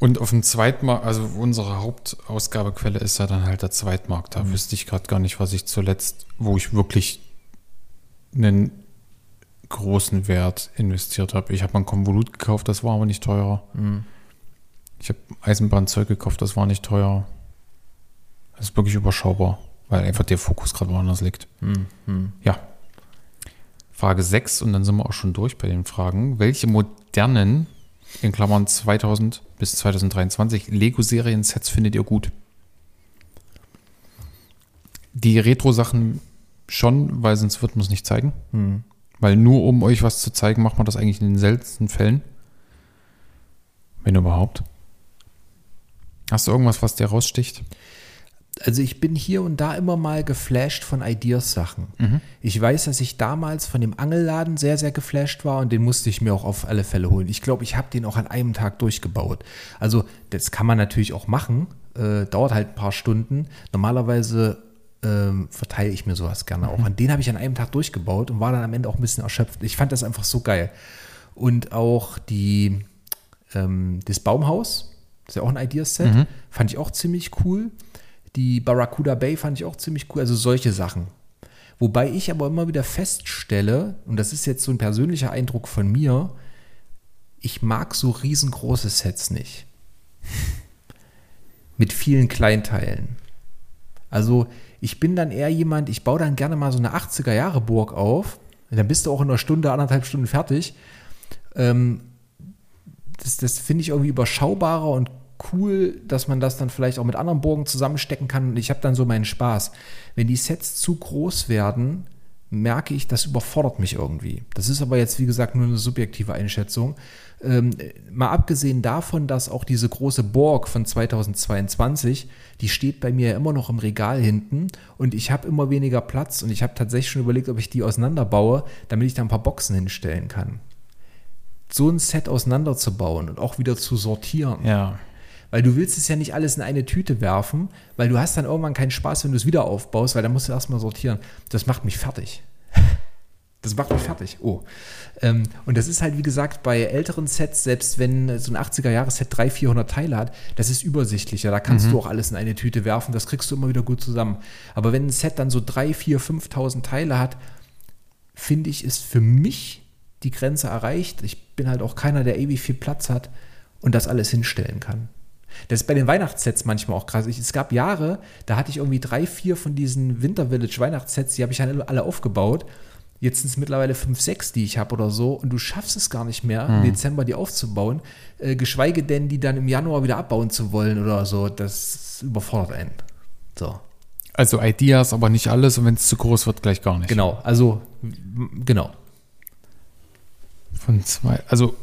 S1: Und auf dem Zweitmarkt, also unsere Hauptausgabequelle ist ja dann halt der Zweitmarkt. Da wüsste ich gerade gar nicht, was ich zuletzt, wo ich wirklich einen großen Wert investiert habe. Ich habe mal ein Konvolut gekauft, das war aber nicht teurer. Ich habe Eisenbahnzeug gekauft, das war nicht teuer. Das ist wirklich überschaubar, weil einfach der Fokus gerade woanders liegt. Ja. Frage 6 und dann sind wir auch schon durch bei den Fragen. Welche modernen, in Klammern 2000 bis 2023, Lego-Serien-Sets findet ihr gut? Die Retro-Sachen schon, weil sonst wird man es nicht zeigen. Weil nur um euch was zu zeigen, macht man das eigentlich in den seltensten Fällen. Wenn überhaupt. Hast du irgendwas, was dir raussticht?
S2: Also ich bin hier und da immer mal geflasht von Ideas-Sachen. Ich weiß, dass ich damals von dem Angelladen sehr, sehr geflasht war und den musste ich mir auch auf alle Fälle holen. Ich glaube, ich habe den auch an einem Tag durchgebaut. Also das kann man natürlich auch machen, äh, dauert halt ein paar Stunden. Normalerweise ähm, verteile ich mir sowas gerne auch. An den habe ich an einem Tag durchgebaut und war dann am Ende auch ein bisschen erschöpft. Ich fand das einfach so geil. Und auch die, ähm, das Baumhaus, das ist ja auch ein Ideas-Set, fand ich auch ziemlich cool. Die Barracuda Bay fand ich auch ziemlich cool. Also solche Sachen. Wobei ich aber immer wieder feststelle, und das ist jetzt so ein persönlicher Eindruck von mir, ich mag so riesengroße Sets nicht. (laughs) Mit vielen Kleinteilen. Also ich bin dann eher jemand, ich baue dann gerne mal so eine 80er-Jahre-Burg auf. Dann bist du auch in einer Stunde, anderthalb Stunden fertig. Ähm, das das finde ich irgendwie überschaubarer und cool, dass man das dann vielleicht auch mit anderen Burgen zusammenstecken kann. Und ich habe dann so meinen Spaß. Wenn die Sets zu groß werden, merke ich, das überfordert mich irgendwie. Das ist aber jetzt, wie gesagt, nur eine subjektive Einschätzung. Ähm, mal abgesehen davon, dass auch diese große Burg von 2022, die steht bei mir immer noch im Regal hinten und ich habe immer weniger Platz und ich habe tatsächlich schon überlegt, ob ich die auseinanderbaue, damit ich da ein paar Boxen hinstellen kann. So ein Set auseinanderzubauen und auch wieder zu sortieren.
S1: Ja.
S2: Weil du willst es ja nicht alles in eine Tüte werfen, weil du hast dann irgendwann keinen Spaß, wenn du es wieder aufbaust, weil dann musst du erstmal sortieren. Das macht mich fertig. (laughs) Das macht mich fertig. Oh. Ähm, und das ist halt, wie gesagt, bei älteren Sets, selbst wenn so ein 80er-Jahres-Set 300, 400 Teile hat, das ist übersichtlicher. Da kannst du auch alles in eine Tüte werfen. Das kriegst du immer wieder gut zusammen. Aber wenn ein Set dann so 3.000, 4.000, 5.000 Teile hat, finde ich, ist für mich die Grenze erreicht. Ich bin halt auch keiner, der ewig viel Platz hat und das alles hinstellen kann. Das ist bei den Weihnachtssets manchmal auch krass. Ich, es gab Jahre, da hatte ich irgendwie drei, vier von diesen Winter Village Weihnachtssets, die habe ich dann alle aufgebaut. Jetzt sind es mittlerweile fünf, sechs, die ich habe oder so. Und du schaffst es gar nicht mehr, im Dezember die aufzubauen. Äh, geschweige denn, die dann im Januar wieder abbauen zu wollen oder so. Das überfordert einen. So.
S1: Also Ideas, aber nicht alles und wenn es zu groß wird, gleich gar nicht.
S2: Genau. Also, genau.
S1: Von zwei, also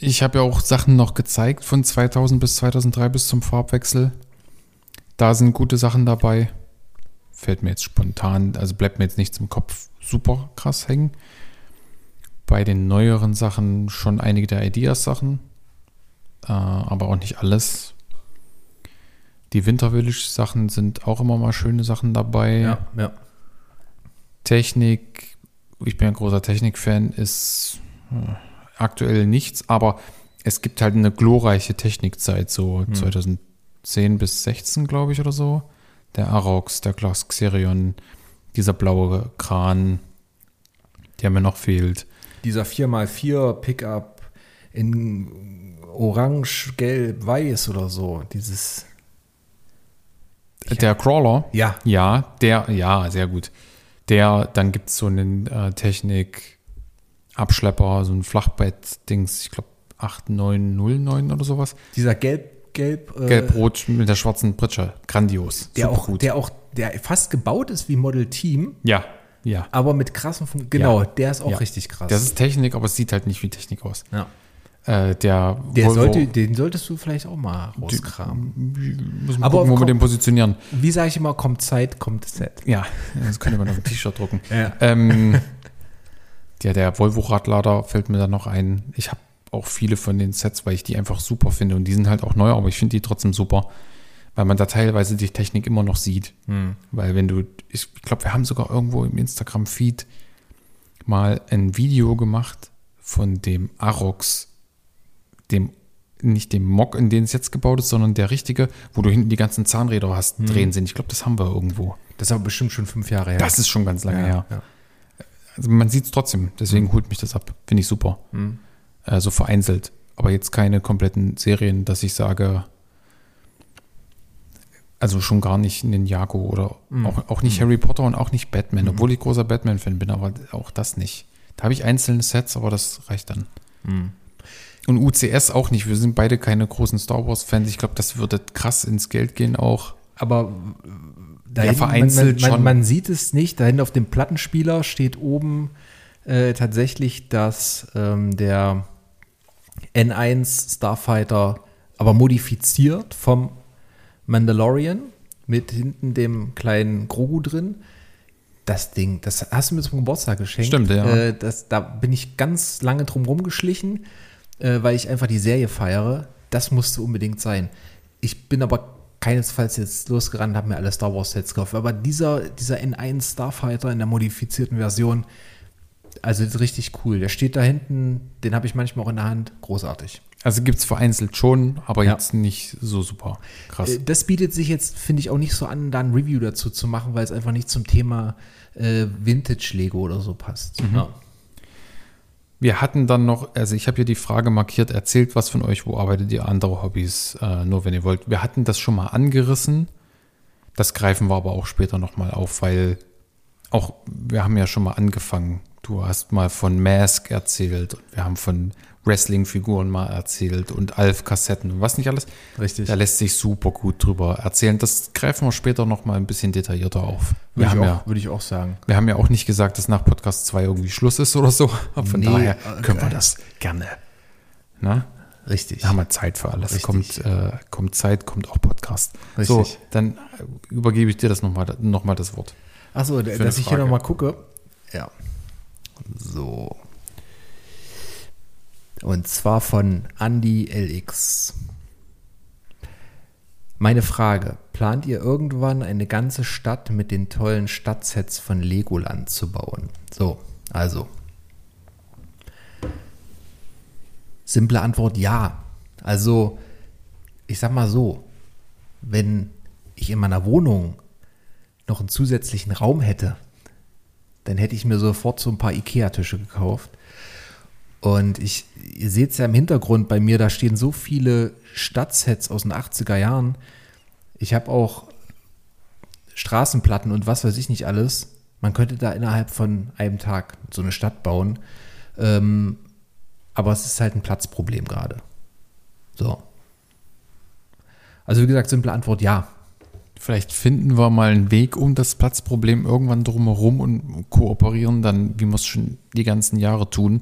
S1: ich habe ja auch Sachen noch gezeigt von 2000 bis 2003 bis zum Farbwechsel. Da sind gute Sachen dabei. Fällt mir jetzt spontan, also bleibt mir jetzt nichts im Kopf super krass hängen. Bei den neueren Sachen schon einige der Ideas-Sachen, äh, aber auch nicht alles. Die Winter Village-Sachen sind auch immer mal schöne Sachen dabei.
S2: Ja, ja.
S1: Technik, ich bin ein großer Technik-Fan, ist äh, aktuell nichts, aber es gibt halt eine glorreiche Technikzeit, so 2010 bis 16, glaube ich, oder so. Der Arox, der Glas Xerion, dieser blaue Kran, der mir noch fehlt.
S2: Dieser 4x4 Pickup in Orange, Gelb, Weiß oder so. Dieses.
S1: der Crawler,
S2: Ja.
S1: ja, der, ja, sehr gut. Der, dann gibt es so einen äh, Technik-Abschlepper, so ein Flachbett-Dings, ich glaube 8909 oder sowas.
S2: Dieser Gelb, Gelb. äh,
S1: Gelb-Rot mit der schwarzen Pritsche. Grandios.
S2: der
S1: Super
S2: auch, der auch, der fast gebaut ist wie Model Team,
S1: ja, ja.
S2: aber mit krassen Fun Genau,
S1: Ja.
S2: der ist auch
S1: Ja.
S2: richtig krass.
S1: Das ist Technik, aber es sieht halt nicht wie Technik aus.
S2: ja.
S1: Äh, der
S2: Der
S1: Volvo-
S2: sollte, den solltest du vielleicht auch mal rauskramen.
S1: Muss man
S2: Aber
S1: gucken, wo wir
S2: komm-
S1: den positionieren.
S2: Wie sage ich immer, kommt Zeit, kommt Set.
S1: Ja, (laughs) das könnte man auf ein T-Shirt drucken.
S2: Ja.
S1: Ähm, ja, der Volvo-Radlader fällt mir da noch ein. Ich habe auch viele von den Sets, weil ich die einfach super finde. Und die sind halt auch neu, aber ich finde die trotzdem super, weil man da teilweise die Technik immer noch sieht. Weil wenn du, ich glaube, wir haben sogar irgendwo im Instagram-Feed mal ein Video gemacht von dem Arox, dem nicht dem Mock, in den es jetzt gebaut ist, sondern der richtige, wo du hinten die ganzen Zahnräder hast, drehen sind. Ich glaube, das haben wir irgendwo.
S2: Das ist aber bestimmt schon fünf Jahre her.
S1: Das ist schon ganz lange
S2: ja,
S1: her.
S2: ja.
S1: Also man sieht es trotzdem, deswegen holt mich das ab. Finde ich super.
S2: Mhm.
S1: Äh, so vereinzelt. Aber jetzt keine kompletten Serien, dass ich sage, also schon gar nicht Ninjago oder
S2: Mhm.
S1: auch, auch nicht Harry Potter und auch nicht Batman, obwohl ich großer Batman-Fan bin, aber auch das nicht. Da habe ich einzelne Sets, aber das reicht dann.
S2: Mhm.
S1: Und UCS auch nicht. Wir sind beide keine großen Star Wars-Fans. Ich glaube, das würde krass ins Geld gehen auch.
S2: Aber äh, da
S1: Ja, vereinzelt
S2: man, man,
S1: schon.
S2: man, man sieht es nicht. Da hinten auf dem Plattenspieler steht oben äh, tatsächlich, dass ähm, der N1 Starfighter, aber modifiziert vom Mandalorian mit hinten dem kleinen Grogu drin. Das Ding, das hast du mir zum Geburtstag geschenkt.
S1: Stimmt, ja.
S2: Äh, das, da bin ich ganz lange drum rumgeschlichen, äh, weil ich einfach die Serie feiere. Das musste unbedingt sein. Ich bin aber keinesfalls jetzt losgerannt, habe mir alle Star Wars Sets gekauft. Aber dieser, dieser N1 Starfighter in der modifizierten Version, also richtig cool. Der steht da hinten, den habe ich manchmal auch in der Hand. Großartig.
S1: Also gibt es vereinzelt schon, aber
S2: Ja.
S1: jetzt nicht so super krass.
S2: Äh, Das bietet sich jetzt, finde ich, auch nicht so an, da ein Review dazu zu machen, weil es einfach nicht zum Thema äh, Vintage-Lego oder so passt. Ja.
S1: Wir hatten dann noch, also ich habe hier die Frage markiert, erzählt was von euch, wo arbeitet ihr andere Hobbys, äh, nur wenn ihr wollt. Wir hatten das schon mal angerissen, das greifen wir aber auch später nochmal auf, weil auch, wir haben ja schon mal angefangen. Du hast mal von Mask erzählt und wir haben von Wrestling-Figuren mal erzählt und Alf-Kassetten und was nicht alles.
S2: Richtig.
S1: Da lässt sich super gut drüber erzählen. Das greifen wir später nochmal ein bisschen detaillierter auf. Wir
S2: Würde
S1: haben
S2: ich,
S1: ja
S2: auch, würde ich auch sagen.
S1: wir haben ja auch nicht gesagt, dass nach Podcast 2 irgendwie Schluss ist oder so. Von
S2: Nee,
S1: daher
S2: äh,
S1: können wir
S2: äh.
S1: das gerne. Na?
S2: Richtig.
S1: Da haben wir Zeit für alles.
S2: Richtig.
S1: Kommt, äh, kommt Zeit, kommt auch Podcast.
S2: Richtig.
S1: So, dann übergebe ich dir das nochmal noch mal das Wort.
S2: Achso, dass ich hier nochmal gucke. Ja. So. Und zwar von Andy LX. Meine Frage: Plant ihr irgendwann eine ganze Stadt mit den tollen Stadtsets von Legoland zu bauen? So, also. Simple Antwort: Ja. Also, ich sag mal so: Wenn ich in meiner Wohnung noch einen zusätzlichen Raum hätte, dann hätte ich mir sofort so ein paar Ikea-Tische gekauft. Und ich, ihr seht es ja im Hintergrund bei mir, da stehen so viele Stadtsets aus den 80er Jahren. Ich habe auch Straßenplatten und was weiß ich nicht alles. Man könnte da innerhalb von einem Tag so eine Stadt bauen. Ähm, aber es ist halt ein Platzproblem gerade. So. Also wie gesagt, simple Antwort ja.
S1: Vielleicht finden wir mal einen Weg um das Platzproblem irgendwann drumherum und kooperieren dann, wie wir es schon die ganzen Jahre tun.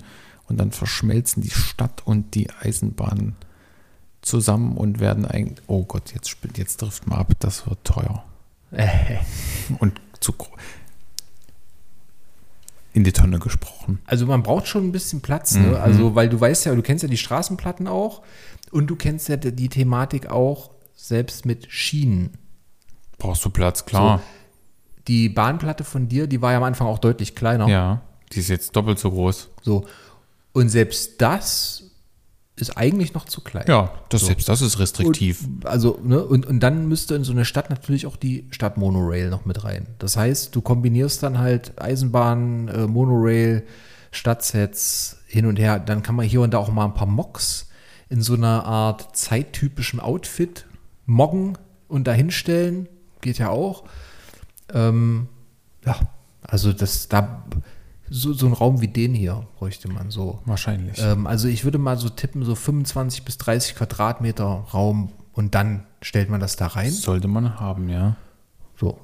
S1: Und dann verschmelzen die Stadt und die Eisenbahn zusammen und werden ein. Oh Gott, jetzt, jetzt trifft mal ab, das wird teuer. (laughs) Und zu in die Tonne gesprochen.
S2: Also man braucht schon ein bisschen Platz,
S1: Mhm.
S2: ne? Also, weil du weißt ja, du kennst ja die Straßenplatten auch und du kennst ja die die Thematik auch selbst mit Schienen.
S1: Brauchst du Platz, klar.
S2: Die Bahnplatte von dir, die war ja am Anfang auch deutlich kleiner.
S1: Ja, die ist jetzt doppelt so groß.
S2: So. Und selbst das ist eigentlich noch zu klein.
S1: Ja, das
S2: So.
S1: selbst das ist restriktiv.
S2: Und, also, ne, und, und dann müsste in so eine Stadt natürlich auch die Stadtmonorail noch mit rein. Das heißt, du kombinierst dann halt Eisenbahn, äh, Monorail, Stadtsets hin und her. Dann kann man hier und da auch mal ein paar Mocks in so einer Art zeittypischem Outfit moggen und dahinstellen. Geht ja auch. Ähm, ja, also das da so, so ein Raum wie den hier bräuchte man so.
S1: Wahrscheinlich.
S2: Ähm, also ich würde mal so tippen, so 25 bis 30 Quadratmeter Raum und dann stellt man das da rein.
S1: Sollte man haben, ja.
S2: So,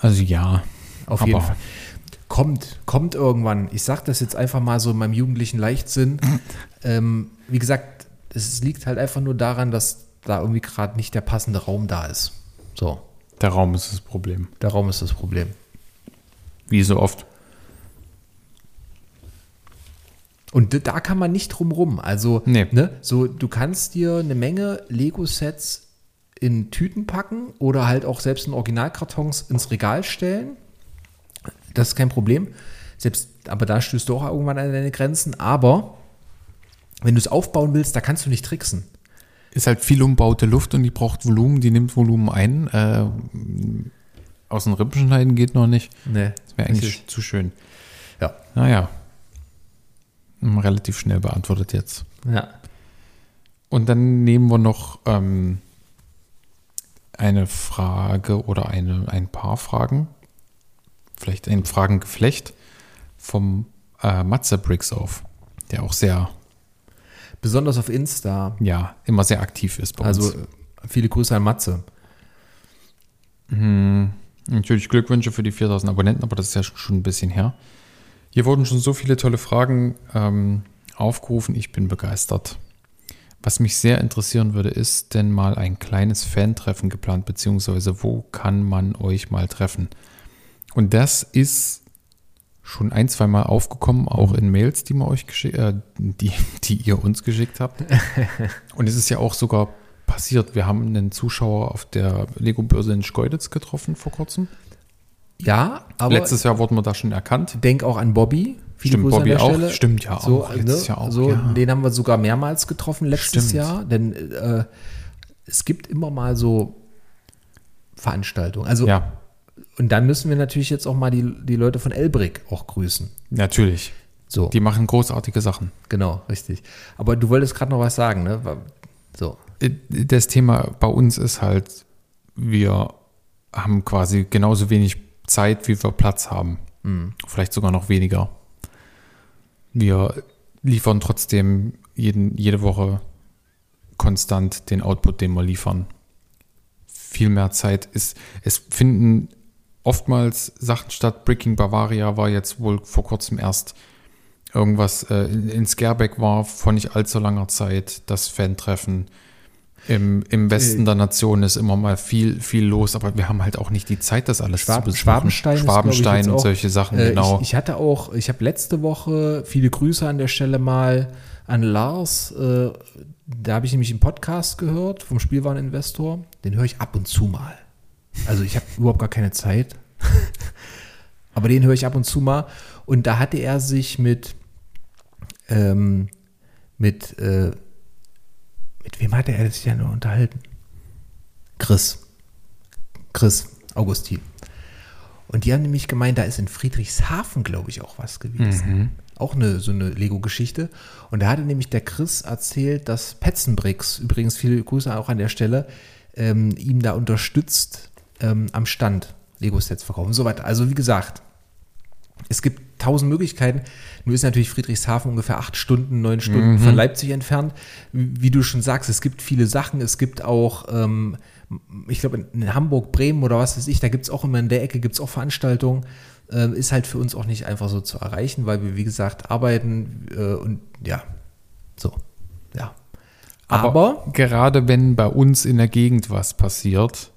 S1: Also ja.
S2: auf jeden Fall. kommt, kommt irgendwann. Ich sage das jetzt einfach mal so in meinem jugendlichen Leichtsinn. (laughs) ähm, wie gesagt, es liegt halt einfach nur daran, dass da irgendwie gerade nicht der passende Raum da ist. So,
S1: Der Raum ist das Problem.
S2: der Raum ist das Problem.
S1: Wie so oft.
S2: Und da kann man nicht drum rum. Also,
S1: Nee.
S2: ne, so, du kannst dir eine Menge Lego-Sets in Tüten packen oder halt auch selbst in Originalkartons ins Regal stellen. Das ist kein Problem. Selbst, aber da stößt du auch irgendwann an deine Grenzen. Aber wenn du es aufbauen willst, da kannst du nicht tricksen.
S1: Ist halt viel umbaute Luft und die braucht Volumen, die nimmt Volumen ein. Äh, aus den Rippen schneiden geht noch nicht.
S2: Nee,
S1: Das wäre eigentlich zu schön.
S2: Ja.
S1: Naja. Hm, Relativ schnell beantwortet jetzt.
S2: ja.
S1: Und dann nehmen wir noch ähm, eine Frage oder eine, ein paar Fragen. Vielleicht ein Fragengeflecht vom äh, Matze Briggs auf, der auch sehr,
S2: Besonders auf Insta.
S1: ja, immer sehr aktiv ist bei
S2: Also
S1: uns.
S2: äh, viele Grüße an Matze.
S1: Hm, natürlich Glückwünsche für die 4000 Abonnenten, aber das ist ja schon ein bisschen her. Hier wurden schon so viele tolle Fragen ähm, aufgerufen. Ich bin begeistert. Was mich sehr interessieren würde, ist denn mal ein kleines Fan-Treffen geplant, beziehungsweise wo kann man euch mal treffen? Und das ist schon ein, zwei Mal aufgekommen, auch in Mails, die wir euch geschickt, äh, die, die ihr uns geschickt habt. (laughs) Und es ist ja auch sogar passiert. Wir haben einen Zuschauer auf der Lego-Börse in Schkeuditz getroffen vor kurzem.
S2: Ja, aber
S1: Letztes Jahr wurden wir da schon erkannt.
S2: denk auch an Bobby. Viele
S1: Stimmt,
S2: Grüße
S1: Bobby
S2: an der
S1: auch.
S2: Stelle.
S1: Stimmt, ja,
S2: So,
S1: auch. Letztes
S2: ne,
S1: Jahr auch,
S2: so,
S1: ja.
S2: Den haben wir sogar mehrmals getroffen letztes
S1: Stimmt.
S2: Jahr, denn äh, es gibt immer mal so Veranstaltungen. Also,
S1: Ja,
S2: und dann müssen wir natürlich jetzt auch mal die, die Leute von Elbrick auch grüßen.
S1: natürlich.
S2: So,
S1: Die machen großartige Sachen.
S2: genau, richtig. Aber du wolltest gerade noch was sagen, ne? So,
S1: Das Thema bei uns ist halt, wir haben quasi genauso wenig Zeit, wie wir Platz haben. Vielleicht sogar noch weniger. Wir liefern trotzdem jeden, jede Woche konstant den Output, den wir liefern. Viel mehr Zeit ist, es finden oftmals Sachen statt. Breaking Bavaria war jetzt wohl vor kurzem erst irgendwas äh, in, in Scareback war vor nicht allzu langer Zeit das Fan-Treffen. Im, Im Westen
S2: Äh,
S1: der Nation ist immer mal viel, viel los, aber wir haben halt auch nicht die Zeit, das alles
S2: Schwab-
S1: zu besuchen.
S2: Schwabenstein ist, glaub ich,
S1: Schwabenstein und
S2: auch-
S1: solche Sachen,
S2: äh,
S1: genau.
S2: ich, ich hatte auch, ich habe letzte Woche viele Grüße an der Stelle mal an Lars. Äh, da habe ich nämlich einen Podcast gehört vom Spielwareninvestor. Den höre ich ab und zu mal. Also ich habe (laughs) überhaupt gar keine Zeit. (laughs) Aber den höre ich ab und zu mal. Und da hatte er sich mit, ähm, mit, äh, mit wem hatte er sich denn noch unterhalten? Chris. Chris Augustin. Und die haben nämlich gemeint, da ist in Friedrichshafen, glaube ich, auch was gewesen. Auch eine, so eine Lego-Geschichte. Und da hatte nämlich der Chris erzählt, dass Petzenbricks, übrigens viele Grüße auch an der Stelle, ähm, ihm da unterstützt ähm, am Stand Lego-Sets verkaufen und so weiter. Also wie gesagt, es gibt tausend Möglichkeiten. Nur ist natürlich Friedrichshafen ungefähr acht Stunden, neun Stunden von Leipzig entfernt. Wie du schon sagst, es gibt viele Sachen. Es gibt auch, ähm, ich glaube, in Hamburg, Bremen oder was weiß ich, da gibt es auch immer in der Ecke, gibt es auch Veranstaltungen. Ähm, ist halt für uns auch nicht einfach so zu erreichen, weil wir, wie gesagt, arbeiten äh, und ja, so, ja.
S1: Aber, gerade wenn bei uns in der Gegend was passiert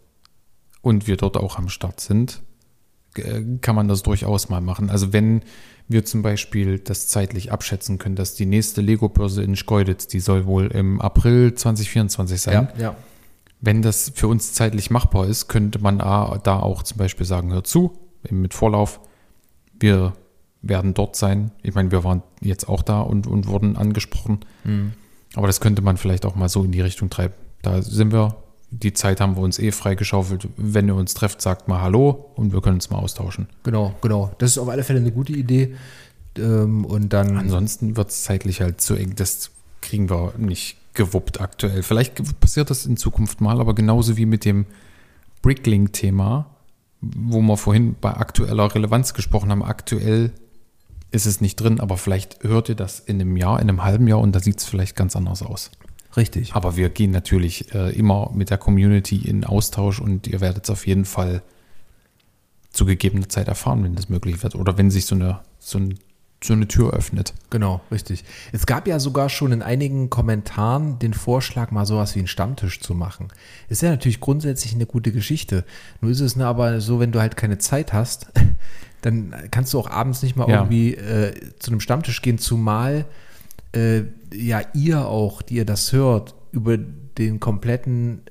S1: und wir dort auch am Start sind, kann man das durchaus mal machen. Also wenn wir zum Beispiel das zeitlich abschätzen können, dass die nächste Lego-Börse in Schkeuditz, die soll wohl im April 2024 sein.
S2: ja, ja.
S1: Wenn das für uns zeitlich machbar ist, könnte man da auch zum Beispiel sagen, hör zu, mit Vorlauf, wir werden dort sein. Ich meine, wir waren jetzt auch da und, und wurden angesprochen. Aber das könnte man vielleicht auch mal so in die Richtung treiben. Da sind wir, die Zeit haben wir uns eh freigeschaufelt. Wenn ihr uns trefft, sagt mal Hallo und wir können uns mal austauschen.
S2: Genau, genau. Das ist auf alle Fälle eine gute Idee. Ähm, und dann.
S1: Ansonsten wird es zeitlich halt zu eng. Das kriegen wir nicht gewuppt aktuell. Vielleicht passiert das in Zukunft mal, aber genauso wie mit dem Bricklink-Thema, wo wir vorhin bei aktueller Relevanz gesprochen haben. Aktuell ist es nicht drin, aber vielleicht hört ihr das in einem Jahr, in einem halben Jahr und da sieht es vielleicht ganz anders aus.
S2: Richtig.
S1: Aber wir gehen natürlich äh, immer mit der Community in Austausch und ihr werdet es auf jeden Fall zu gegebener Zeit erfahren, wenn das möglich wird oder wenn sich so eine, so ein, so eine Tür öffnet.
S2: Genau, richtig. Es gab ja sogar schon in einigen Kommentaren den Vorschlag, mal sowas wie einen Stammtisch zu machen. Ist ja natürlich grundsätzlich eine gute Geschichte. Nur ist es ne, aber so, wenn du halt keine Zeit hast, (laughs) dann kannst du auch abends nicht mal
S1: Ja.
S2: irgendwie äh, zu einem Stammtisch gehen, zumal äh, ja ihr auch, die ihr das hört, über den kompletten,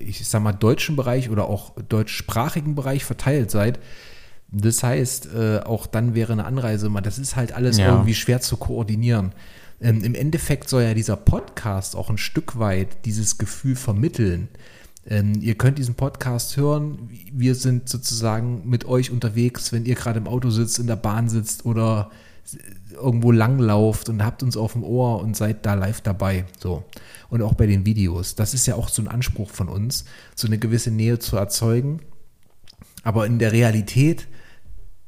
S2: ich sag mal, deutschen Bereich oder auch deutschsprachigen Bereich verteilt seid. Das heißt, äh, auch dann wäre eine Anreise immer, das ist halt alles
S1: Ja.
S2: irgendwie schwer zu koordinieren. Ähm, Im Endeffekt soll ja dieser Podcast auch ein Stück weit dieses Gefühl vermitteln. Ähm, ihr könnt diesen Podcast hören. Wir sind sozusagen mit euch unterwegs, wenn ihr gerade im Auto sitzt, in der Bahn sitzt oder irgendwo langlauft und habt uns auf dem Ohr und seid da live dabei. So. Und auch bei den Videos. Das ist ja auch so ein Anspruch von uns, so eine gewisse Nähe zu erzeugen. Aber in der Realität,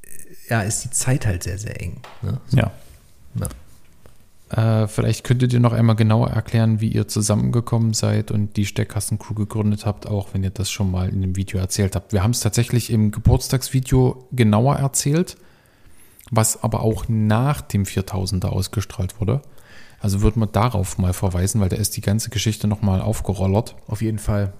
S2: äh, ja, ist die Zeit halt sehr, sehr eng. Ne?
S1: Ja.
S2: Ja.
S1: Äh, vielleicht könntet ihr noch einmal genauer erklären, wie ihr zusammengekommen seid und die Steckkasten-Crew gegründet habt, auch wenn ihr das schon mal in dem Video erzählt habt. Wir haben es tatsächlich im Geburtstagsvideo genauer erzählt, was aber auch nach dem 4000er ausgestrahlt wurde. Also würde man darauf mal verweisen, weil da ist die ganze Geschichte nochmal aufgerollert
S2: Auf jeden Fall.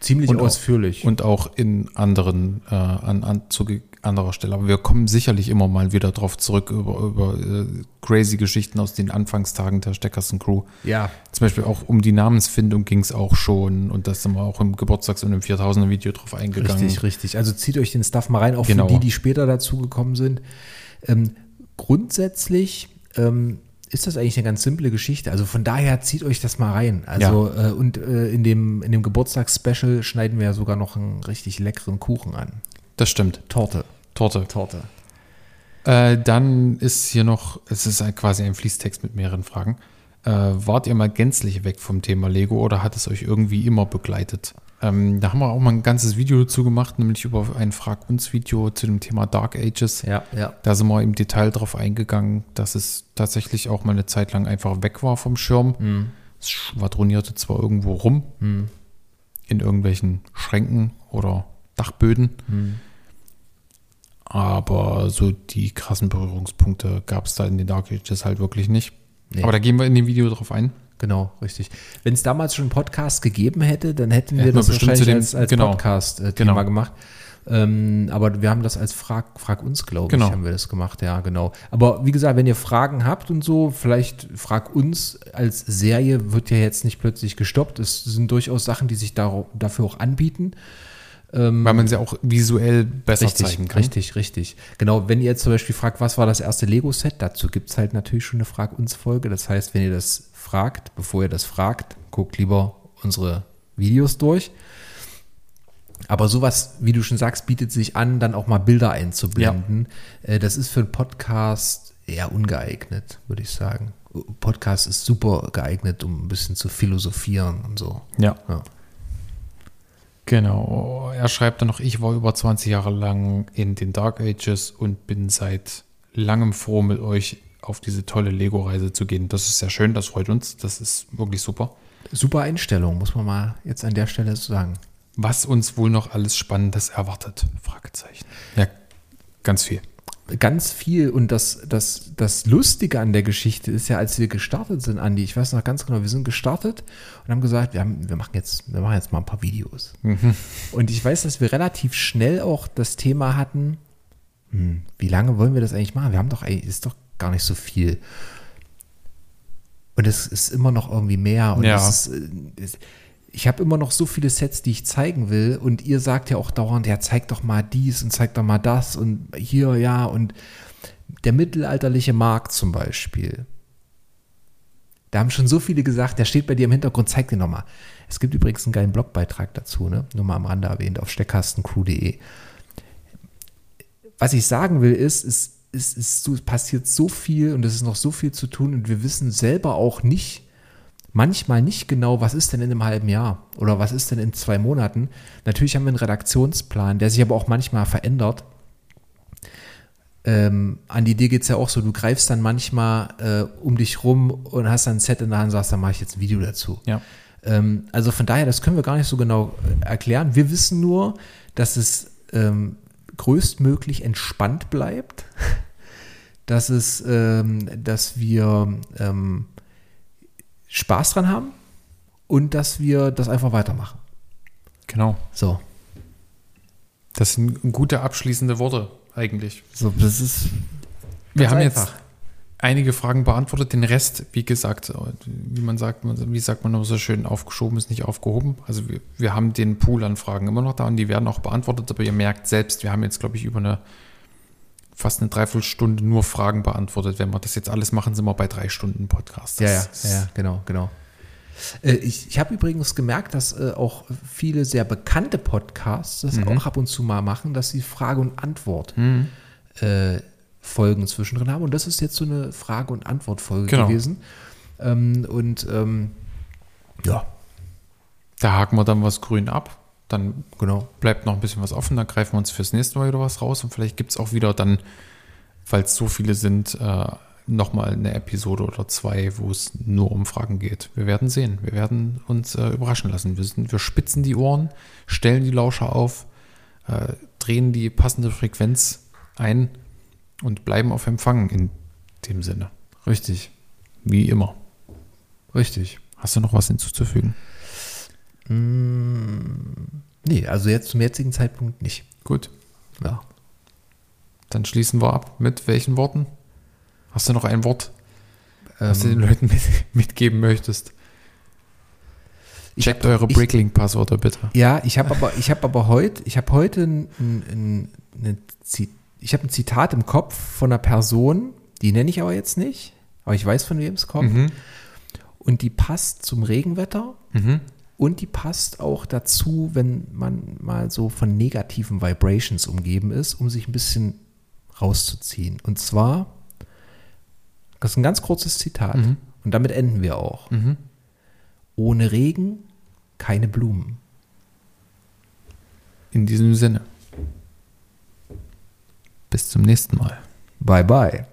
S2: Ziemlich
S1: Und auch-
S2: ausführlich.
S1: und auch in anderen, äh, an, an zu anderer Stelle. Aber wir kommen sicherlich immer mal wieder drauf zurück über, über äh, crazy Geschichten aus den Anfangstagen der Steckkasten-Crew.
S2: ja,
S1: Zum Beispiel auch um die Namensfindung ging es auch schon und da sind wir auch im Geburtstags- und im 4000er Video drauf eingegangen.
S2: Richtig, richtig. Also zieht euch den Stuff mal rein, auch
S1: Genau.
S2: für die, die später dazu gekommen sind. Ähm, grundsätzlich ähm, ist das eigentlich eine ganz simple Geschichte. Also von daher zieht euch das mal rein. Also äh, und äh, in dem, in dem Geburtstagsspecial schneiden wir ja sogar noch einen richtig leckeren Kuchen an.
S1: Das stimmt.
S2: Torte.
S1: Torte.
S2: Torte.
S1: Äh, dann ist hier noch, es ist quasi ein Fließtext mit mehreren Fragen. Äh, wart ihr mal gänzlich weg vom Thema Lego oder hat es euch irgendwie immer begleitet? Ähm, da haben wir auch mal ein ganzes Video dazu gemacht, nämlich über ein Frag uns Video zu dem Thema Dark Ages.
S2: Ja, ja.
S1: Da sind wir im Detail drauf eingegangen, dass es tatsächlich auch mal eine Zeit lang einfach weg war vom Schirm.
S2: Hm.
S1: Es schwadronierte zwar irgendwo rum,
S2: Hm.
S1: in irgendwelchen Schränken oder Dachböden,
S2: Hm.
S1: aber so die krassen Berührungspunkte gab es da in den Dark Ages halt wirklich nicht.
S2: Nee.
S1: Aber da gehen wir in dem Video drauf ein.
S2: Genau, richtig. Wenn es damals schon einen Podcast gegeben hätte, dann hätten wir
S1: Hätten
S2: das
S1: bestimmt
S2: wahrscheinlich
S1: zu dem-
S2: als, als
S1: genau.
S2: Podcast-Thema
S1: Genau.
S2: gemacht. Ähm, aber wir haben das als Frag, Frag uns, glaube
S1: Genau.
S2: ich, haben wir das gemacht, ja, genau. Aber wie gesagt, wenn ihr Fragen habt und so, vielleicht Frag uns als Serie wird ja jetzt nicht plötzlich gestoppt. Es sind durchaus Sachen, die sich darauf, dafür auch anbieten.
S1: Weil man sie auch visuell besser
S2: Richtig,
S1: zeigen kann.
S2: richtig, richtig. Genau, wenn ihr jetzt zum Beispiel fragt, was war das erste Lego-Set, dazu gibt es halt natürlich schon eine Frag-uns-Folge. Das heißt, wenn ihr das fragt, bevor ihr das fragt, guckt lieber unsere Videos durch. Aber sowas, wie du schon sagst, bietet sich an, dann auch mal Bilder einzublenden. Äh, Das ist für einen Podcast eher ungeeignet, würde ich sagen. Podcast ist super geeignet, um ein bisschen zu philosophieren und so.
S1: Ja.
S2: Ja.
S1: Genau. Er schreibt dann noch, ich war über 20 Jahre lang in den Dark Ages und bin seit langem froh, mit euch auf diese tolle Lego-Reise zu gehen. Das ist sehr schön, das freut uns. Das ist wirklich super.
S2: Super Einstellung, muss man mal jetzt an der Stelle so sagen.
S1: Was uns wohl noch alles Spannendes erwartet? Fragezeichen. Ja, ganz viel.
S2: ganz viel und das, das, das Lustige an der Geschichte ist ja, als wir gestartet sind, Andi, ich weiß noch ganz genau, wir sind gestartet und haben gesagt, wir, haben, wir, machen, jetzt, wir machen jetzt mal ein paar Videos. (laughs) Und ich weiß, dass wir relativ schnell auch das Thema hatten, hm, wie lange wollen wir das eigentlich machen? Wir haben doch eigentlich, ist doch gar nicht so viel. Und es ist immer noch irgendwie mehr. Und
S1: Ja.
S2: es ist, äh, es, ich habe immer noch so viele Sets, die ich zeigen will. Und ihr sagt ja auch dauernd, ja, zeig doch mal dies und zeig doch mal das und hier, ja. Und der mittelalterliche Markt zum Beispiel. Da haben schon so viele gesagt, der steht bei dir im Hintergrund, zeig den nochmal. Es gibt übrigens einen geilen Blogbeitrag dazu, ne? Nur mal am Rande erwähnt, auf steckkastencrew.de. Was ich sagen will, ist, es, es, so- es passiert so viel und es ist noch so viel zu tun und wir wissen selber auch nicht, manchmal nicht genau, was ist denn in einem halben Jahr oder was ist denn in zwei Monaten. Natürlich haben wir einen Redaktionsplan, der sich aber auch manchmal verändert. Ähm, an die Idee geht es ja auch so, du greifst dann manchmal äh, um dich rum und hast dann ein Set in der Hand und sagst, dann mache ich jetzt ein Video dazu.
S1: Ja.
S2: Ähm, also von daher, das können wir gar nicht so genau erklären. Wir wissen nur, dass es ähm, größtmöglich entspannt bleibt, (laughs) dass es, ähm, dass wir ähm, Spaß dran haben und dass wir das einfach weitermachen.
S1: Genau.
S2: So,
S1: Das sind gute abschließende Worte eigentlich.
S2: so das ist
S1: Wir haben
S2: einfach.
S1: jetzt einige Fragen beantwortet. Den Rest, wie gesagt, wie man sagt, wie sagt man immer so schön, aufgeschoben ist nicht aufgehoben. Also wir, wir haben den Pool an Fragen immer noch da und die werden auch beantwortet, aber ihr merkt selbst, wir haben jetzt, glaube ich, über eine fast eine Dreiviertelstunde nur Fragen beantwortet. Wenn wir das jetzt alles machen, sind wir bei drei Stunden Podcast.
S2: Ja, ja, ja, genau, genau. Äh, Ich, ich habe übrigens gemerkt, dass äh, auch viele sehr bekannte Podcasts das
S1: Mhm.
S2: auch ab und zu mal machen, dass sie Frage und Antwort
S1: Mhm.
S2: äh, Folgen zwischendrin haben. Und das ist jetzt so eine Frage- und Antwort-Folge
S1: Genau.
S2: gewesen. Ähm, und ähm, ja,
S1: Da haken wir dann was grün ab. Dann
S2: genau.
S1: bleibt noch ein bisschen was offen. Dann greifen wir uns fürs nächste Mal wieder was raus. Und vielleicht gibt es auch wieder dann, weil es so viele sind, äh, nochmal eine Episode oder zwei, wo es nur um Fragen geht. Wir werden sehen. Wir werden uns äh, überraschen lassen. Wir, sind, wir spitzen die Ohren, stellen die Lauscher auf, äh, drehen die passende Frequenz ein und bleiben auf Empfang in dem Sinne.
S2: Richtig,
S1: Wie immer.
S2: richtig.
S1: Hast du noch was hinzuzufügen?
S2: Nee, also jetzt zum jetzigen Zeitpunkt nicht.
S1: Gut.
S2: Ja.
S1: Dann schließen wir ab. Mit welchen Worten? Hast du noch ein Wort, was du den
S2: Ähm,
S1: Leuten mit, (laughs) mitgeben möchtest? Checkt
S2: hab-
S1: eure Bricklink-Passwörter bitte.
S2: Ja, ich habe aber, ich habe aber heute, ich habe heute ein, ein, ein, eine Zi- ich habe ein Zitat im Kopf von einer Person, die nenne ich aber jetzt nicht, aber ich weiß von wem es kommt.
S1: Mhm.
S2: Und die passt zum Regenwetter
S1: Mhm.
S2: und die passt auch dazu, wenn man mal so von negativen Vibrations umgeben ist, um sich ein bisschen rauszuziehen. Und zwar, das ist ein ganz kurzes Zitat
S1: Mhm.
S2: und damit enden wir auch.
S1: Mhm.
S2: Ohne Regen keine Blumen.
S1: In diesem Sinne. Bis zum nächsten Mal.
S2: Bye bye.